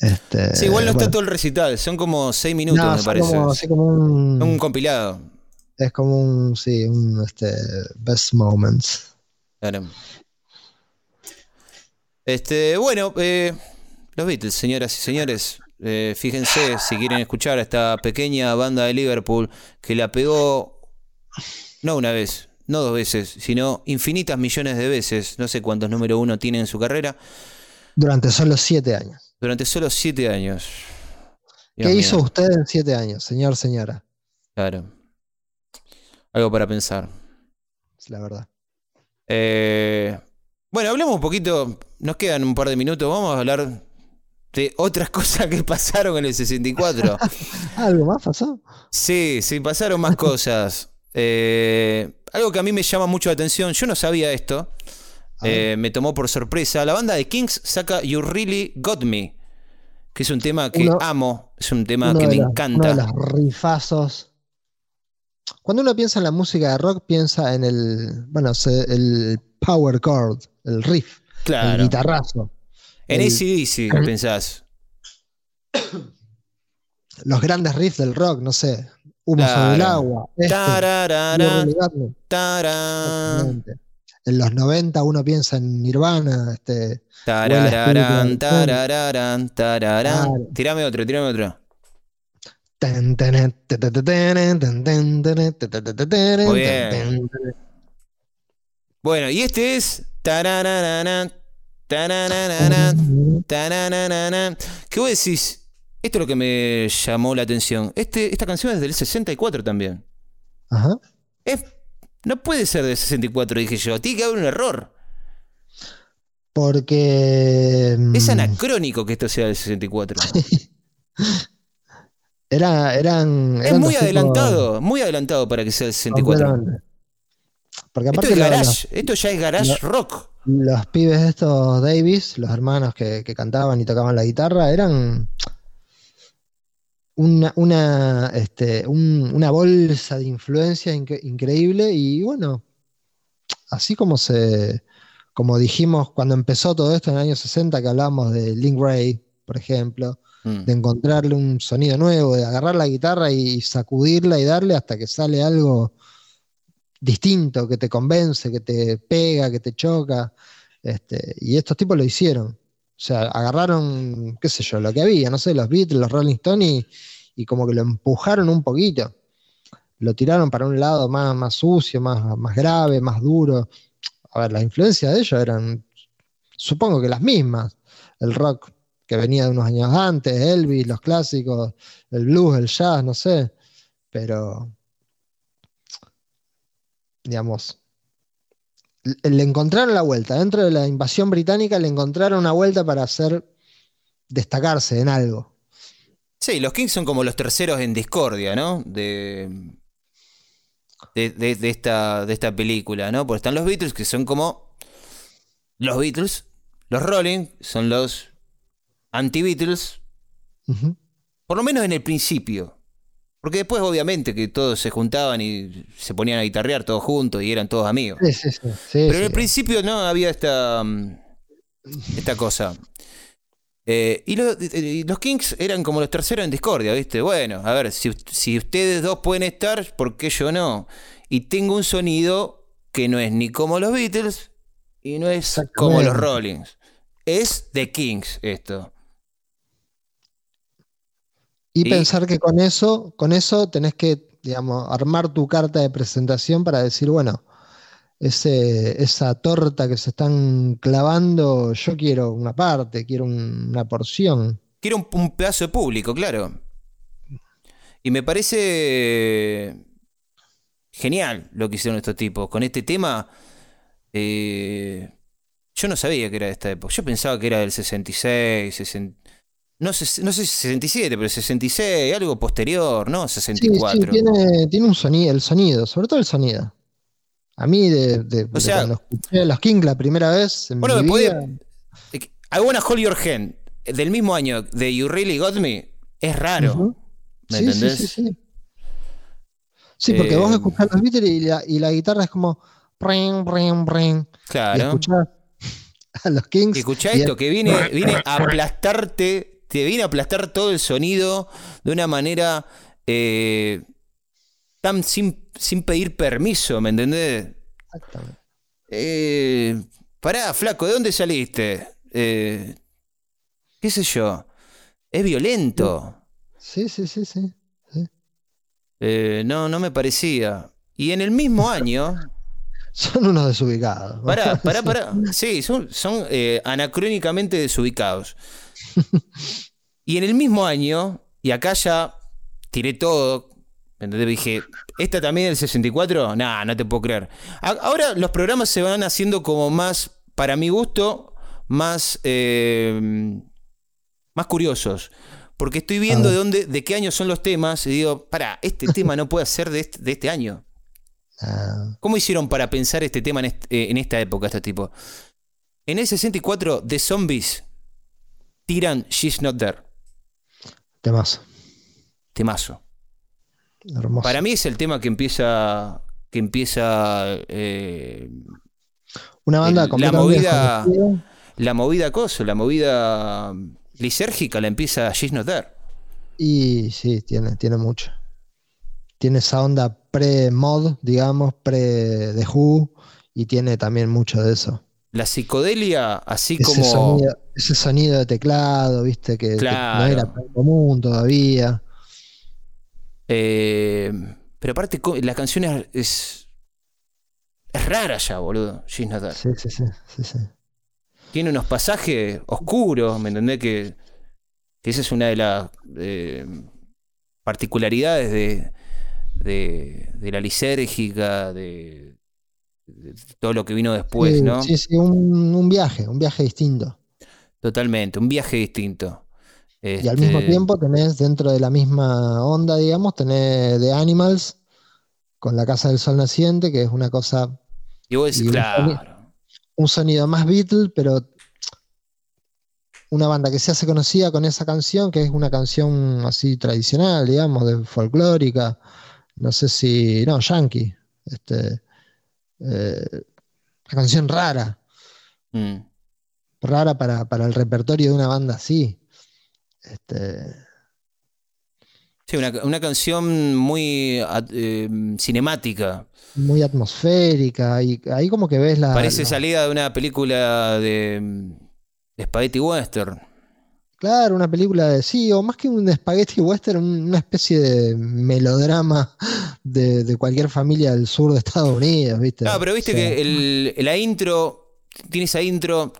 Este, Sí, igual no está bueno. todo el recital. Son como 6 minutos, No, me parece. como, así como un, Un compilado. Es como un, sí, un este, best moments. Claro. Este, bueno, eh, los Beatles, señoras y señores. eh, fíjense si quieren escuchar a esta pequeña banda de Liverpool que la pegó no una vez, no dos veces, sino infinitas millones de veces. No sé cuántos número uno tiene en su carrera. Durante solo siete años. Durante solo siete años. Dios ¿Qué mío, hizo usted en siete años, señor, señora? Claro. Algo para pensar. Es la verdad. Eh, bueno, hablemos un poquito. Nos quedan un par de minutos. Vamos a hablar de otras cosas que pasaron en el 64. ¿Algo más pasó? Sí, sí, pasaron más cosas. Eh, algo que a mí me llama mucho la atención. Yo no sabía esto. Eh, me tomó por sorpresa. La banda de Kings saca You Really Got Me. Que es un tema que Uno- amo. Es un tema que me encanta. Uno de los rifazos. Cuando uno piensa en la música de rock, piensa en el, bueno, el power chord, el riff, el Claro. guitarrazo. En el- ACDC, pensás. los grandes riffs del rock, no sé, Humo sobre el Claro. agua, este, Tararara, exactamente. en los 90 uno piensa en Nirvana, este, Tarararán, tarararán, tararán. Claro. Tirame otro, tirame otro. Bueno, y este es. ¿Qué vos decís? Esto es lo que me llamó la atención. Este, esta canción es del 64 también. Ajá. Es- no puede ser del 64, dije yo. Tiene que haber un error. Porque mm, Es anacrónico que esto sea del 64. era, eran, Es muy tipos- adelantado, muy adelantado para que sea del 64. completamente. Porque Esto aparte es lo- garage, esto ya es garage rock. los pibes estos Davis, los hermanos que, que cantaban y tocaban la guitarra, eran una, una, este, un- una bolsa de influencia increíble y bueno, así como se, como dijimos cuando empezó todo esto en el año 60, que hablábamos de Link Ray, por ejemplo, Mm. de encontrarle un sonido nuevo, de agarrar la guitarra y sacudirla y darle hasta que sale algo distinto, que te convence, que te pega, que te choca. Este, y estos tipos lo hicieron. O sea, agarraron, qué sé yo, lo que había, no sé, los Beatles, los Rolling Stones y, y como que lo empujaron un poquito. Lo tiraron para un lado más, más sucio, más, más grave, más duro. A ver, las influencias de ellos eran, supongo que las mismas. El rock que venía de unos años antes, Elvis, los clásicos, el blues, el jazz, no sé. Pero, digamos, le encontraron la vuelta. Dentro de la invasión británica le encontraron una vuelta para hacer destacarse en algo. Sí, los Kings son como los terceros en discordia, ¿no? De- de esta, de esta película, ¿no? Porque están los Beatles, que son como los Beatles. Los Rolling son los anti-Beatles, por lo menos en el principio. Porque después, obviamente, que todos se juntaban y se ponían a guitarrear todos juntos y eran todos amigos. Sí, sí, sí. sí, Pero en el principio no había esta, mm, esta cosa. Eh, y, lo- y los Kings eran como los terceros en discordia, ¿viste? Bueno, a ver, si, si ustedes dos pueden estar, ¿por qué yo no? Y tengo un sonido que no es ni como los Beatles y no es como los. Rollings. Es The Kings esto. Y Y- pensar que con eso, con eso tenés que, digamos, armar tu carta de presentación para decir, bueno, ese, esa torta que se están clavando, yo quiero una parte, quiero un- una porción. Quiero un, un pedazo de público, claro. Y me parece genial lo que hicieron estos tipos. Con este tema, eh, yo no sabía que era de esta época. Yo pensaba que era del 66, 60 no, sé, no sé si 67, pero 66, algo posterior, ¿no? Sí, 64. sí, tiene, tiene un sonido, el sonido, sobre todo el sonido. A mí, de, de- de sea- cuando escuché a los Kings la primera vez en Bueno, mi me podía- vida, Wanna Hold Your Hand, del mismo año de You Really Got Me, es raro. Ujú. ¿Me Sí, sí, entendés? sí, sí. Sí, porque vos Eh, escuchás los Beatles y la, y la guitarra es como. Y Claro. escuchás a los Kings. Y escuchá y esto, es- que viene, viene a aplastarte, te viene a aplastar todo el sonido de una manera eh, tan sin, sin pedir permiso, ¿me entendés? Exactamente. Eh, pará, flaco, ¿de dónde saliste? Eh, ¿Qué sé yo? Es violento. Sí, sí, sí, sí. No, no me parecía. Y en el mismo año, Son unos desubicados. Pará, pará, pará. Sí, son, son anacrónicamente desubicados. Y en el mismo año, y acá ya tiré todo, ¿entendés? Dije, ¿esta también del 64? Nah, no te puedo creer. Ahora los programas se van haciendo como más, para mi gusto, más, eh, más curiosos. Porque estoy viendo A de dónde, de qué año son los temas, y digo, pará, este tema no puede ser de este, de este año. Ah, ¿Cómo hicieron para pensar este tema en, eh, en esta época, este tipo? En el 64, The Zombies tiran She's Not There. temazo. Temazo. Hermoso. Para mí es el tema que empieza. Que empieza. eh, Una banda el- la movida- desconocida. la movida coso, la movida lisérgica la empieza She's Not There. Y sí, tiene, tiene mucho. Tiene esa onda pre-mod, digamos, pre-The Who, y tiene también mucho de eso. La psicodelia, así Ese, como. sonido, ese sonido de teclado, viste, que, no era tan común todavía. eh, pero aparte, la canción es, es. es rara ya, boludo. Not There. Sí, sí, sí, sí, sí. Tiene unos pasajes oscuros, ¿me entendés? Que, que esa es una de las eh, particularidades de, de, de la lisérgica, de todo lo que vino después, sí, ¿no? sí, sí, un, un viaje, un viaje distinto. Totalmente, un viaje distinto. Y al mismo Este, tiempo tenés dentro de la misma onda, digamos, tenés The Animals con La Casa del Sol Naciente, que es una cosa, Y vos decís, y un claro. un sonido más Beatle, pero una banda que se hace conocida con esa canción, que es una canción así tradicional, digamos, de folclórica, no sé si, no, yankee, este, eh, una canción rara, Mm. rara para, para el repertorio de una banda así. Este, Sí, una, una canción muy eh, cinemática. muy atmosférica, y ahí como que ves la... Parece la- salida de una película de, de Spaghetti Western. Claro, una película de sí, o más que un spaghetti western, un- una especie de melodrama de, de cualquier familia del sur de Estados Unidos, ¿viste? No, pero viste sea, que el, la intro. Tiene esa intro.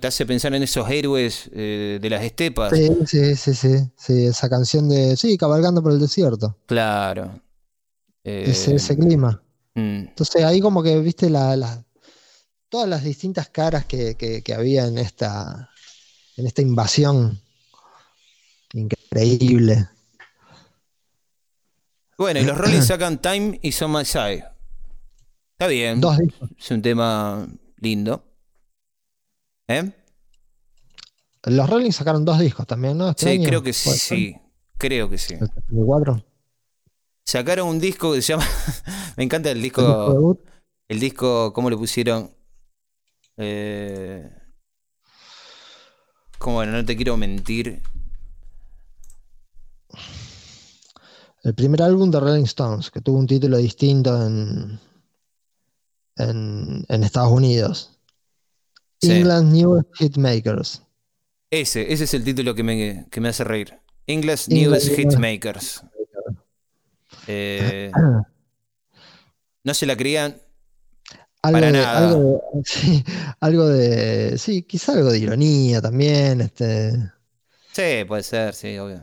Te hace pensar en esos héroes eh, de las estepas. Sí, sí, sí, sí, sí, esa canción de, sí, cabalgando por el desierto, Claro. Eh, ese, ese clima. mm. Entonces ahí como que viste la, la- todas las distintas caras que, que- que había en esta, en esta invasión increíble. Bueno, y los Rolling sacan Time y Son My Side. Está bien. Dos discos. Es un tema lindo. ¿Eh? Los Rolling sacaron dos discos también, ¿no? Este Sí, año, creo que sí. Creo que sí. El 74. Sacaron un disco que se llama. Me encanta el El disco disco. debut. El disco, ¿cómo le pusieron? Eh... Como bueno, no te quiero mentir. El primer álbum de Rolling Stones, que tuvo un título distinto en, en, en Estados Unidos. Sí. England's Newest Hitmakers. Ese, ese es el título que me, que me hace reír. Newest Newest Hitmakers. Eh, no se la creían. Algo Para de, nada. Algo, de- sí, algo de. Sí, quizá algo de ironía también. Este, Sí, puede ser, sí, obvio.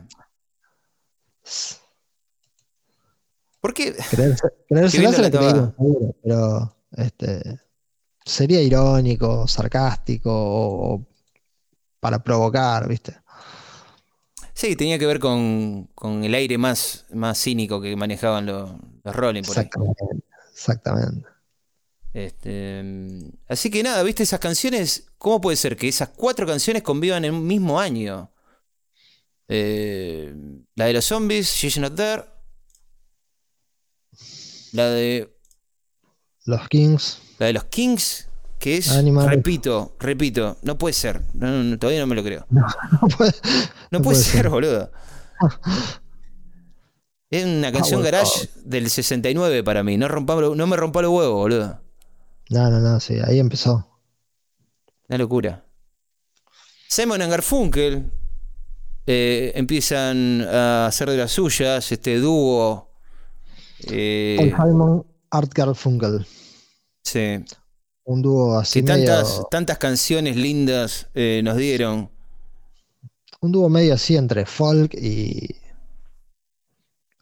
¿Por qué? creerse, bien se seguro, pero este, sería irónico, sarcástico o, o para provocar, ¿viste? Sí, tenía que ver con, con el aire más, más cínico que manejaban los, los Rolling por ahí. Exactamente. Este, así que nada, viste esas canciones, ¿cómo puede ser que esas cuatro canciones convivan en un mismo año? Eh, la de los zombies, She's Not There. La de, Los Kings. la de los Kings, que es, Animal. repito, repito, no puede ser, no, todavía no me lo creo. No puede- No, No puede, puede ser, ser. boludo. Es una canción Power garage del 69 para mí, no, rompa, no me rompa los huevos, boludo. No, no, no, sí, ahí empezó. Una locura. Simon and Garfunkel eh, empiezan a hacer de las suyas, este dúo. eh, Paul Simon, Art Garfunkel. sí, Un dúo así que medio. tantas, tantas canciones lindas eh, nos dieron. Un dúo medio así entre folk y.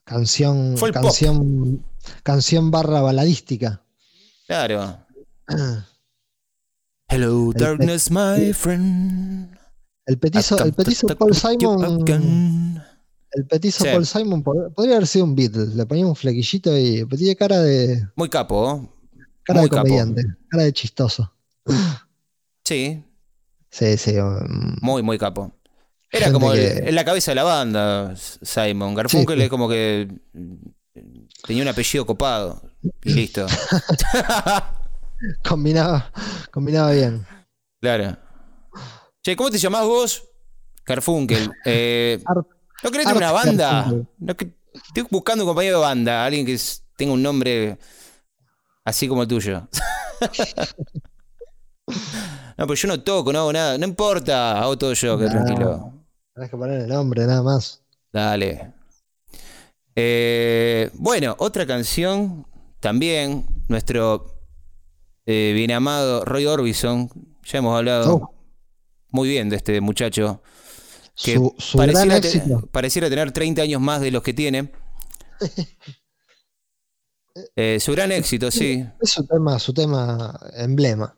Canción. Folk pop. canción. Canción barra baladística. Claro. Hello, darkness, my friend. El petizo, el petizo Paul Simon. El petizo Sí. Paul Simon pod- podría haber sido un Beatle. Le ponía un flequillito y tiene cara de. Muy capo, cara Muy de capo. comediante. Cara de chistoso. Sí, Sí, sí. um, muy, muy capo. Era como el- que- en la cabeza de la banda, Simon. Garfunkel Sí, sí. es como que tenía un apellido copado. Y listo. combinaba, combinaba bien. claro. Che, ¿cómo te llamás vos? Garfunkel. Eh, ¿No querés tener una banda? Garfunkel. ¿No que- Estoy buscando un compañero de banda, alguien que es- tenga un nombre así como el tuyo. no, pero yo no toco, no hago nada. No importa, hago todo yo, que No. tranquilo. Tenés que poner el nombre, nada más. Dale. Eh, bueno, otra canción también, nuestro eh, bien amado Roy Orbison. Ya hemos hablado Oh. muy bien de este muchacho. Que Su, su gran pareciera, te- pareciera tener 30 años más de los que tiene. Eh, su gran éxito, sí. Es su tema, su tema emblema.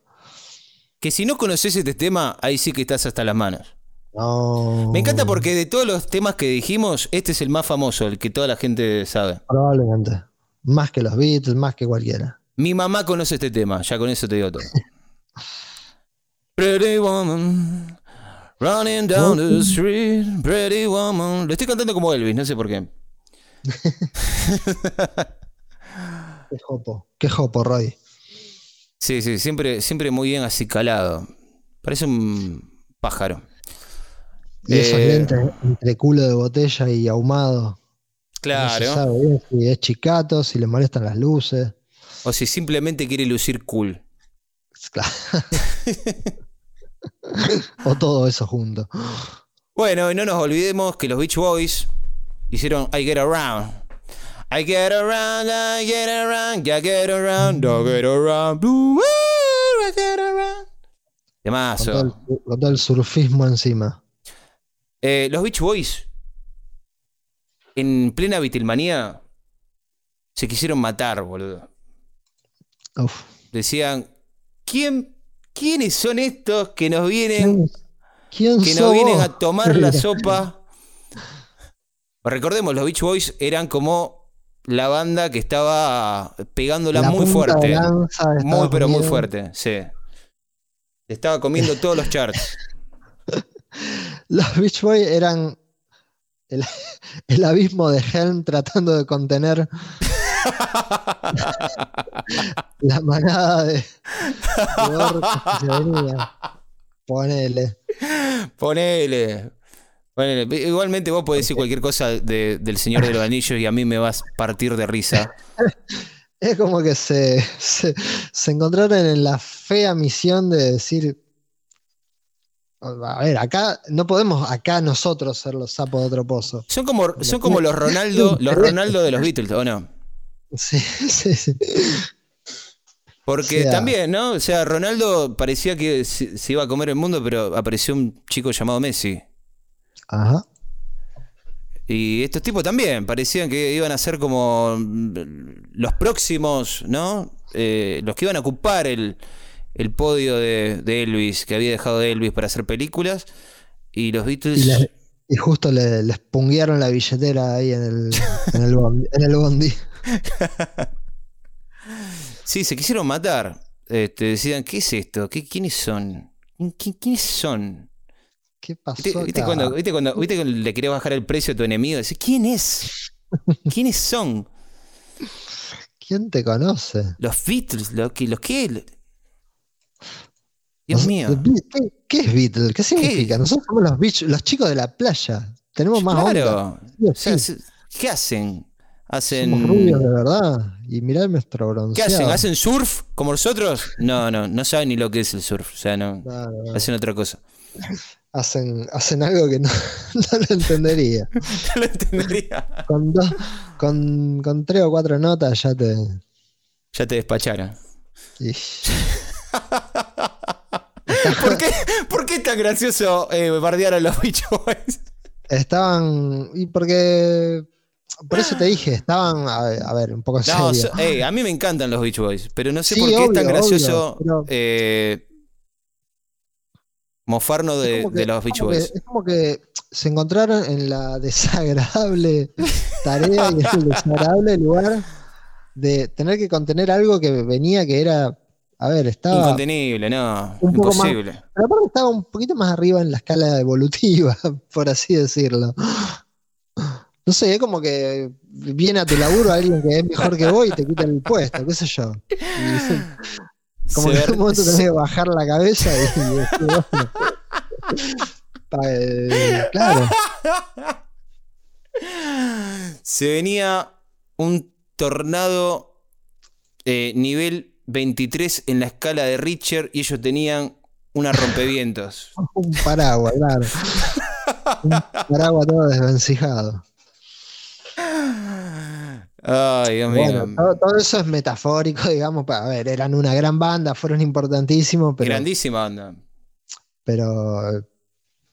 Que si no conoces este tema, ahí sí que estás hasta las manos. No. Me encanta porque de todos los temas que dijimos, este es el más famoso, el que toda la gente sabe. Probablemente. Más que los Beatles, más que cualquiera. Mi mamá conoce este tema, ya con eso te digo todo. Pretty woman, running down the street, pretty woman. Lo estoy cantando como Elvis, no sé por qué. Qué jopo. Qué jopo, Roy. Sí, sí, siempre, siempre muy bien acicalado. Parece un pájaro. Y esos Eh, lentes entre culo de botella y ahumado. No se Claro. sabe bien si es chicato, si le molestan las luces. O si simplemente quiere lucir cool. Claro. o todo eso junto. Bueno, y no nos olvidemos que los Beach Boys hicieron I Get Around. I get around, I get around, I get around, I get around, blue, I get around. Con todo, Temazo. el, con todo el surfismo encima. Eh, los Beach Boys, en plena Beatlemanía, se quisieron matar, boludo. Uf. Decían, ¿quién, ¿quiénes son estos que nos vienen ¿Quién, quién que nos vienen a tomar la sopa. Recordemos, los Beach Boys eran como la banda que estaba pegándola La muy fuerte. Muy, pero muy fuerte, sí. Estaba comiendo todos los charts. Los Beach Boys eran el, el abismo de Helm tratando de contener la manada de, de orcos que venía. Ponele. Ponele. Ponele. Igualmente vos podés decir cualquier cosa de- del Señor de los Anillos y a mí me vas a partir de risa. Es como que se, se, se encontraron en la fea misión de decir. A ver, acá no podemos acá nosotros ser los sapos de otro pozo. Son como, son como los Ronaldo, los Ronaldo de los Beatles, ¿o no? Sí, sí, sí. Porque O sea- también, ¿no? O sea, Ronaldo parecía que se, iba a comer el mundo, pero apareció un chico llamado Messi. Ajá. Y estos tipos también parecían que iban a ser como mm, los próximos, ¿no? Eh, los que iban a ocupar el, el podio de, de Elvis, que había dejado de Elvis para hacer películas. Y los Beatles. Y, le- y justo le, les punguearon la billetera ahí en el, en el bondi. En el bondi. Sí, se quisieron matar. Este, decían, ¿qué es esto? ¿Qué, ¿Quiénes son? ¿Qui- ¿Quiénes son? ¿Qué pasó? ¿Viste, cuando, viste cuando- viste cuando le querés bajar el precio a tu enemigo? Decís, ¿quién es? ¿Quiénes son? ¿Quién te conoce? Los Beatles, los que, los que. Dios mío. ¿Qué, qué es Beatle? ¿Qué significa? Nosotros somos los, beach- los chicos de la playa. Tenemos más onda. Claro. Sí o O sea, sí. se- ¿Qué hacen? Somos Hacen. rubios de verdad. Y mirá nuestro ¿Qué bronceado. hacen? ¿Hacen surf como nosotros? No, no, no saben ni lo que es el surf. O sea, no. Hacen otra cosa. Hacen, hacen algo que no, no lo entendería. No lo entendería. Con, dos, con, con tres o cuatro notas ya te. Ya te despacharon. ¿Por qué, ¿Por qué es tan gracioso eh, bardear a los Beach Boys? estaban. Y porque. Por eso te dije, estaban. A ver, a ver, un poco No, serio. so- ey, a mí me encantan los Beach Boys, pero no sé Sí, por qué es tan gracioso obvio, pero- eh, mofarnos de, que- los Beach que- Boys. es como que se encontraron en la desagradable tarea y en el desagradable lugar de tener que contener algo que venía que era, a ver, estaba, Incontenible, no, un poco más- imposible. pero aparte estaba un poquito más arriba en la escala evolutiva, por así decirlo. No sé, es como que viene a tu laburo alguien que es mejor que vos y te quita el puesto, qué sé yo. Y como Se que en un momento tenés que bajar la cabeza y, y bueno, pa- eh, claro. Se venía un tornado eh, nivel 23 en la escala de Richter y ellos tenían una rompevientos. Un paraguas, claro. Un paraguas todo desvencijado. Ay, Dios mío. Bueno, todo, todo eso es metafórico, digamos. Para ver, eran una gran banda, fueron importantísimos, pero, Grandísima banda. pero eh,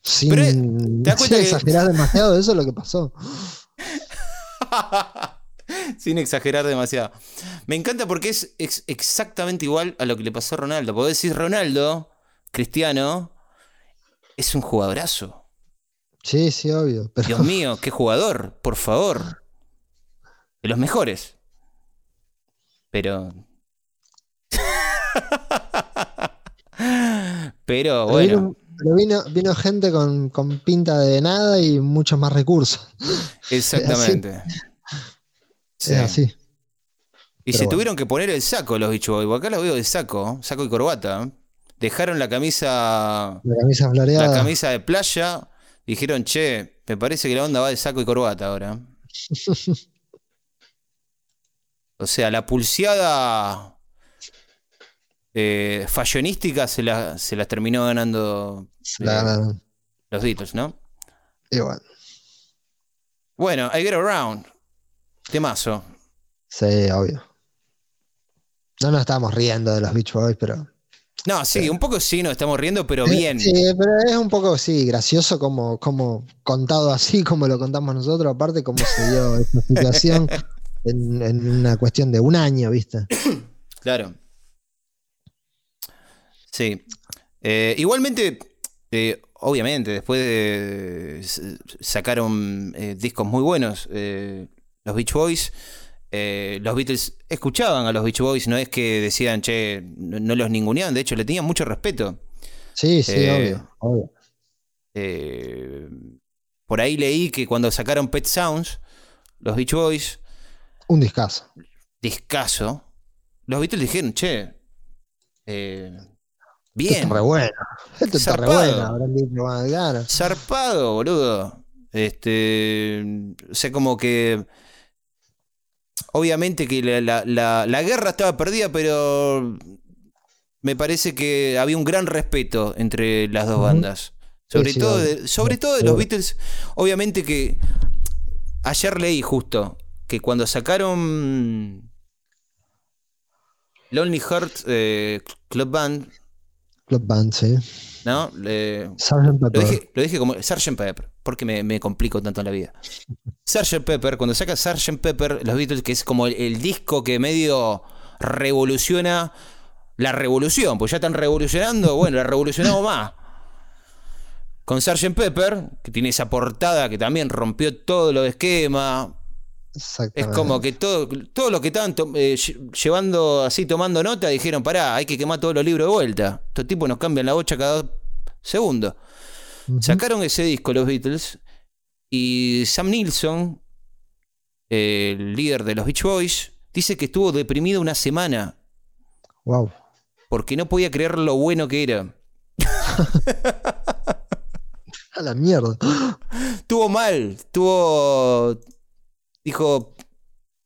sin, Pero, ¿te das cuenta sin que- exagerar demasiado, eso es lo que pasó. Sin exagerar demasiado. Me encanta porque es, ex- exactamente igual a lo que le pasó a Ronaldo. Podés decir Ronaldo, Cristiano, es un jugadorazo. Sí, sí, obvio. Pero Dios mío, qué jugador, por favor. De los mejores. Pero. Pero Pero bueno, vino, pero vino, vino gente con, con pinta de nada y muchos más recursos. exactamente. Sí. Es así. Y Pero se bueno. tuvieron que poner el saco los bichos. Acá los veo de saco, saco y corbata. Dejaron la camisa, La camisa floreada. la camisa de playa. Dijeron, che, me parece que la onda va de saco y corbata ahora. O sea, la pulseada eh, fashionística se la, se las terminó ganando La eh, ganaron. los Beatles, ¿no? Bueno, Bueno, I Get Around. Temazo. sí, obvio. No nos estábamos riendo de los Beach Boys, pero. No, sí, un poco sí nos estamos riendo, pero bien. Sí, pero es un poco, sí, gracioso como, como contado así, como lo contamos nosotros, aparte cómo se dio esta situación en, en una cuestión de un año, ¿viste? Claro. Sí. Eh, igualmente, eh, obviamente, después de, sacaron eh, discos muy buenos. eh, los Beach Boys. Eh, los Beatles escuchaban a los Beach Boys, no es que decían, che, no, los ninguneaban, de hecho le tenían mucho respeto. Sí, sí, Eh, obvio, obvio. Eh, por ahí leí que cuando sacaron Pet Sounds, los Beach Boys, Un discazo. discaso, los Beatles dijeron, che, eh, Esto bien, está re bueno. Esto está re bueno. zarpado, boludo. Este, o sea, como que, obviamente que la, la- la- la guerra estaba perdida, pero me parece que había un gran respeto entre las dos bandas. Sobre Sí, todo, de, sobre todo de los. Beatles, obviamente que ayer leí justo que cuando sacaron Lonely Heart eh, Club Band, Club Band, sí. ¿No? Le- Sgt. lo Pepper. dije, lo dije como Sgt. Pepper, porque me, me complico tanto en la vida. Sgt. Pepper, cuando saca Sgt. Pepper, los Beatles, que es como el, el disco que medio revoluciona la revolución, pues ya están revolucionando, bueno, la revolucionamos más. Con Sgt. Pepper, que tiene esa portada que también rompió todo lo de esquema. Es como que todo, todo lo que estaban eh, lle- llevando así, tomando nota, dijeron, pará, hay que quemar todos los libros de vuelta. Estos tipos nos cambian la bocha cada dos segundos. Sacaron ese disco los Beatles y Sam Nilsson, el líder de los Beach Boys, dice que estuvo deprimido una semana Wow. porque no podía creer lo bueno que era. A la mierda. Estuvo mal, estuvo... Dijo,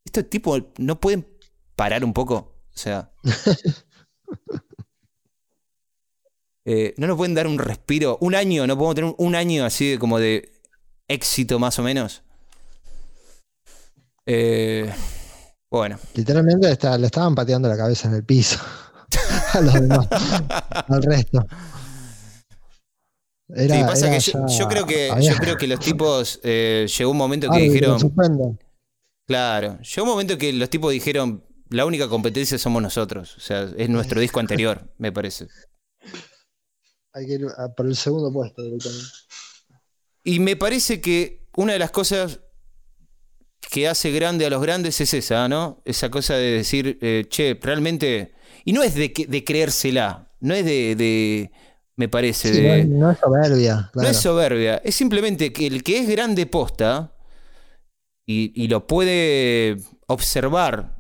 estos tipos no pueden parar un poco. O sea... eh, no nos pueden dar un respiro. Un año, no podemos tener un año así de como de éxito más o menos. Eh, bueno. Literalmente está- le estaban pateando la cabeza en el piso. a los demás. al resto. Era, Sí, pasa que yo, creo que yo creo que los tipos eh, llegó un momento que dijeron. Claro, llegó un momento que los tipos dijeron, la única competencia somos nosotros, o sea, es nuestro disco anterior, me parece. Hay que ir a por el segundo puesto directamente. Y me parece que una de las cosas que hace grande a los grandes es esa, ¿no? Esa cosa de decir, eh, che, realmente, y no es de, de creérsela, no es de, de- me parece, Sí, de, no, no es soberbia. No es soberbia, es simplemente que el que es grande posta y, y lo puede observar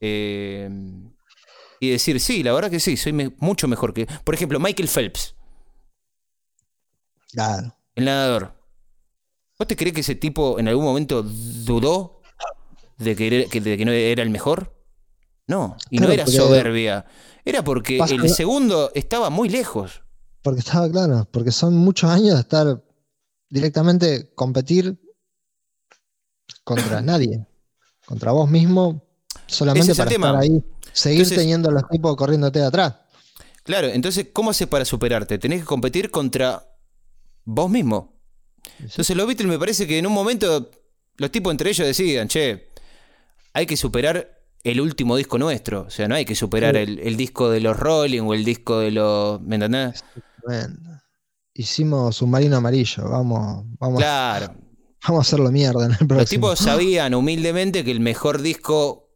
eh, y decir, sí, la verdad que sí, soy me- mucho mejor que... Por ejemplo, Michael Phelps, Claro. el nadador. ¿Vos te crees que ese tipo en algún momento dudó de que, era, que- de que no era el mejor? No, y Claro, no era soberbia. Era porque el que- segundo estaba muy lejos. Porque estaba claro, porque son muchos años de estar directamente competir contra nadie, contra vos mismo, solamente es para tema. estar ahí, seguir Entonces- teniendo a los tipos corriéndote de atrás. Claro, entonces, ¿cómo haces para superarte? Tenés que competir contra vos mismo. Entonces, los Beatles me parece que en un momento los tipos entre ellos decían, che, hay que superar el último disco nuestro. O sea, no hay que superar Sí. el, el disco de los Rolling o el disco de los. ¿Me entendés? Hicimos submarino amarillo, vamos, vamos, Claro. Vamos a hacerlo mierda en el próximo. Los tipos sabían humildemente que el mejor disco,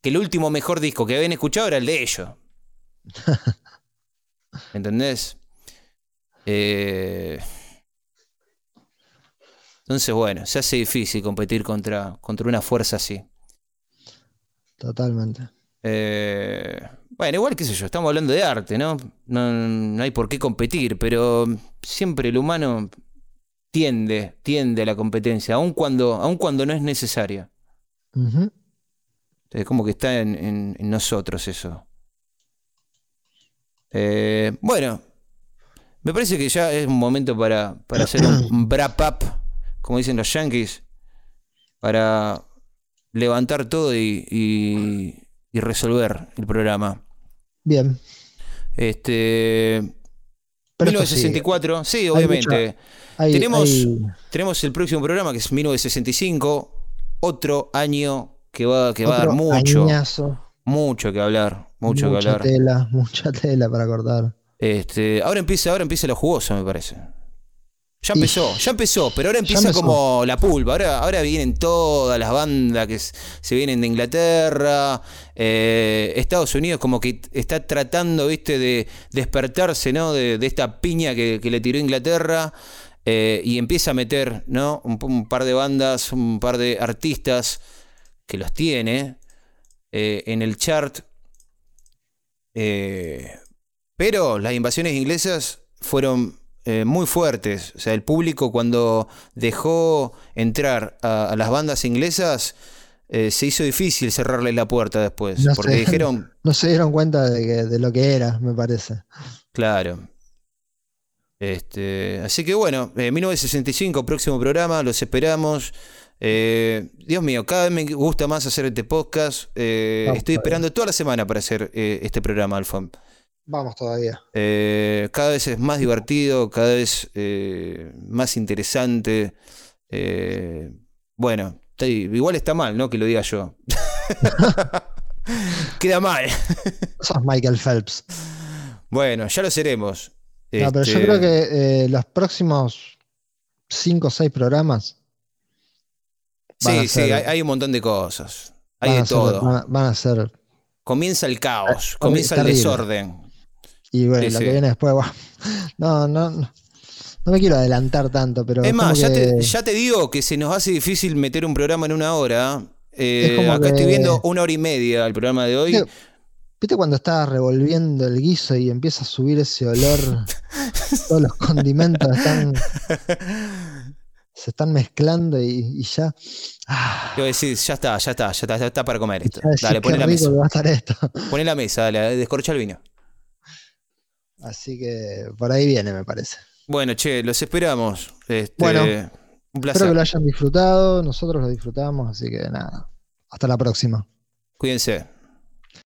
que el último mejor disco que habían escuchado era el de ellos. ¿Entendés? Eh, Entonces, bueno, se hace difícil competir contra, contra una fuerza así. Totalmente. Eh, bueno, igual qué sé yo, estamos hablando de arte, ¿no? ¿no? no hay por qué competir, pero siempre el humano tiende, tiende a la competencia, aun cuando, aun cuando no es necesaria. Ujú. Es como que está en, en- en nosotros eso. Eh, bueno, me parece que ya es un momento para, para hacer un wrap up, como dicen los yankees, para levantar todo y, y- y resolver el programa. Bien. Este. Pero esto sigue. 1964, sí, obviamente. Hay- tenemos, hay- tenemos el próximo programa que es 1965, otro año que va, que va a dar mucho. añazo, Mucho que hablar, mucho que mucha hablar. tela, mucha tela para cortar. Este, ahora empieza, ahora empieza lo jugoso, me parece. Ya empezó, ya empezó, pero ahora empieza como la pulpa. Ahora, ahora vienen todas las bandas que se vienen de Inglaterra. eh, Estados Unidos como que está tratando, viste, de despertarse, ¿no? De, de esta piña que, que le tiró Inglaterra. eh, y empieza a meter, ¿no? Un, un par de bandas, un par de artistas que los tiene eh, en el chart. Pero las invasiones inglesas fueron eh, muy fuertes. O sea, el público cuando dejó entrar a, a las bandas inglesas, eh, se hizo difícil cerrarle la puerta después. No porque dijeron, No se dieron cuenta de, que- de lo que era, me parece. claro. Este, así que bueno, eh, 1965, próximo programa, los esperamos. Eh, Dios mío, cada vez me gusta más hacer este podcast. Vamos estoy esperando toda la semana para hacer este programa, Alfon. Vamos todavía. Eh, cada vez es más divertido, cada vez eh, más interesante. Eh, bueno, igual está mal, ¿no? Que lo diga yo. Queda mal. Sos Michael Phelps. Bueno, ya lo seremos. No, pero yo Este, creo que los próximos 5 o 6 programas Sí, sí, hay, hay un montón de cosas. Hay de ser- todo. van a- ser. Comienza el caos, comienza el terrible. desorden. Y bueno, Sí, lo sí. que viene después, bueno, no, no, no, no me quiero adelantar tanto, pero Es más, ya que- te, ya te digo que se nos hace difícil meter un programa en una hora. Eh, Es como acá estoy viendo una hora y media el programa de hoy. ¿Viste, viste cuando estás revolviendo el guiso y empieza a subir ese olor? todos los condimentos están, se están mezclando y, y ya. ah, Yo decir, ya está, ya está, ya está, ya está para comer esto. Dale, poné la mesa. Poné la mesa, dale, descorcha el vino. Así que por ahí viene, me parece. Bueno, che, los esperamos. Este, Bueno, un Espero placer. que lo hayan disfrutado, nosotros lo disfrutamos, así que nada. Hasta la próxima. Cuídense.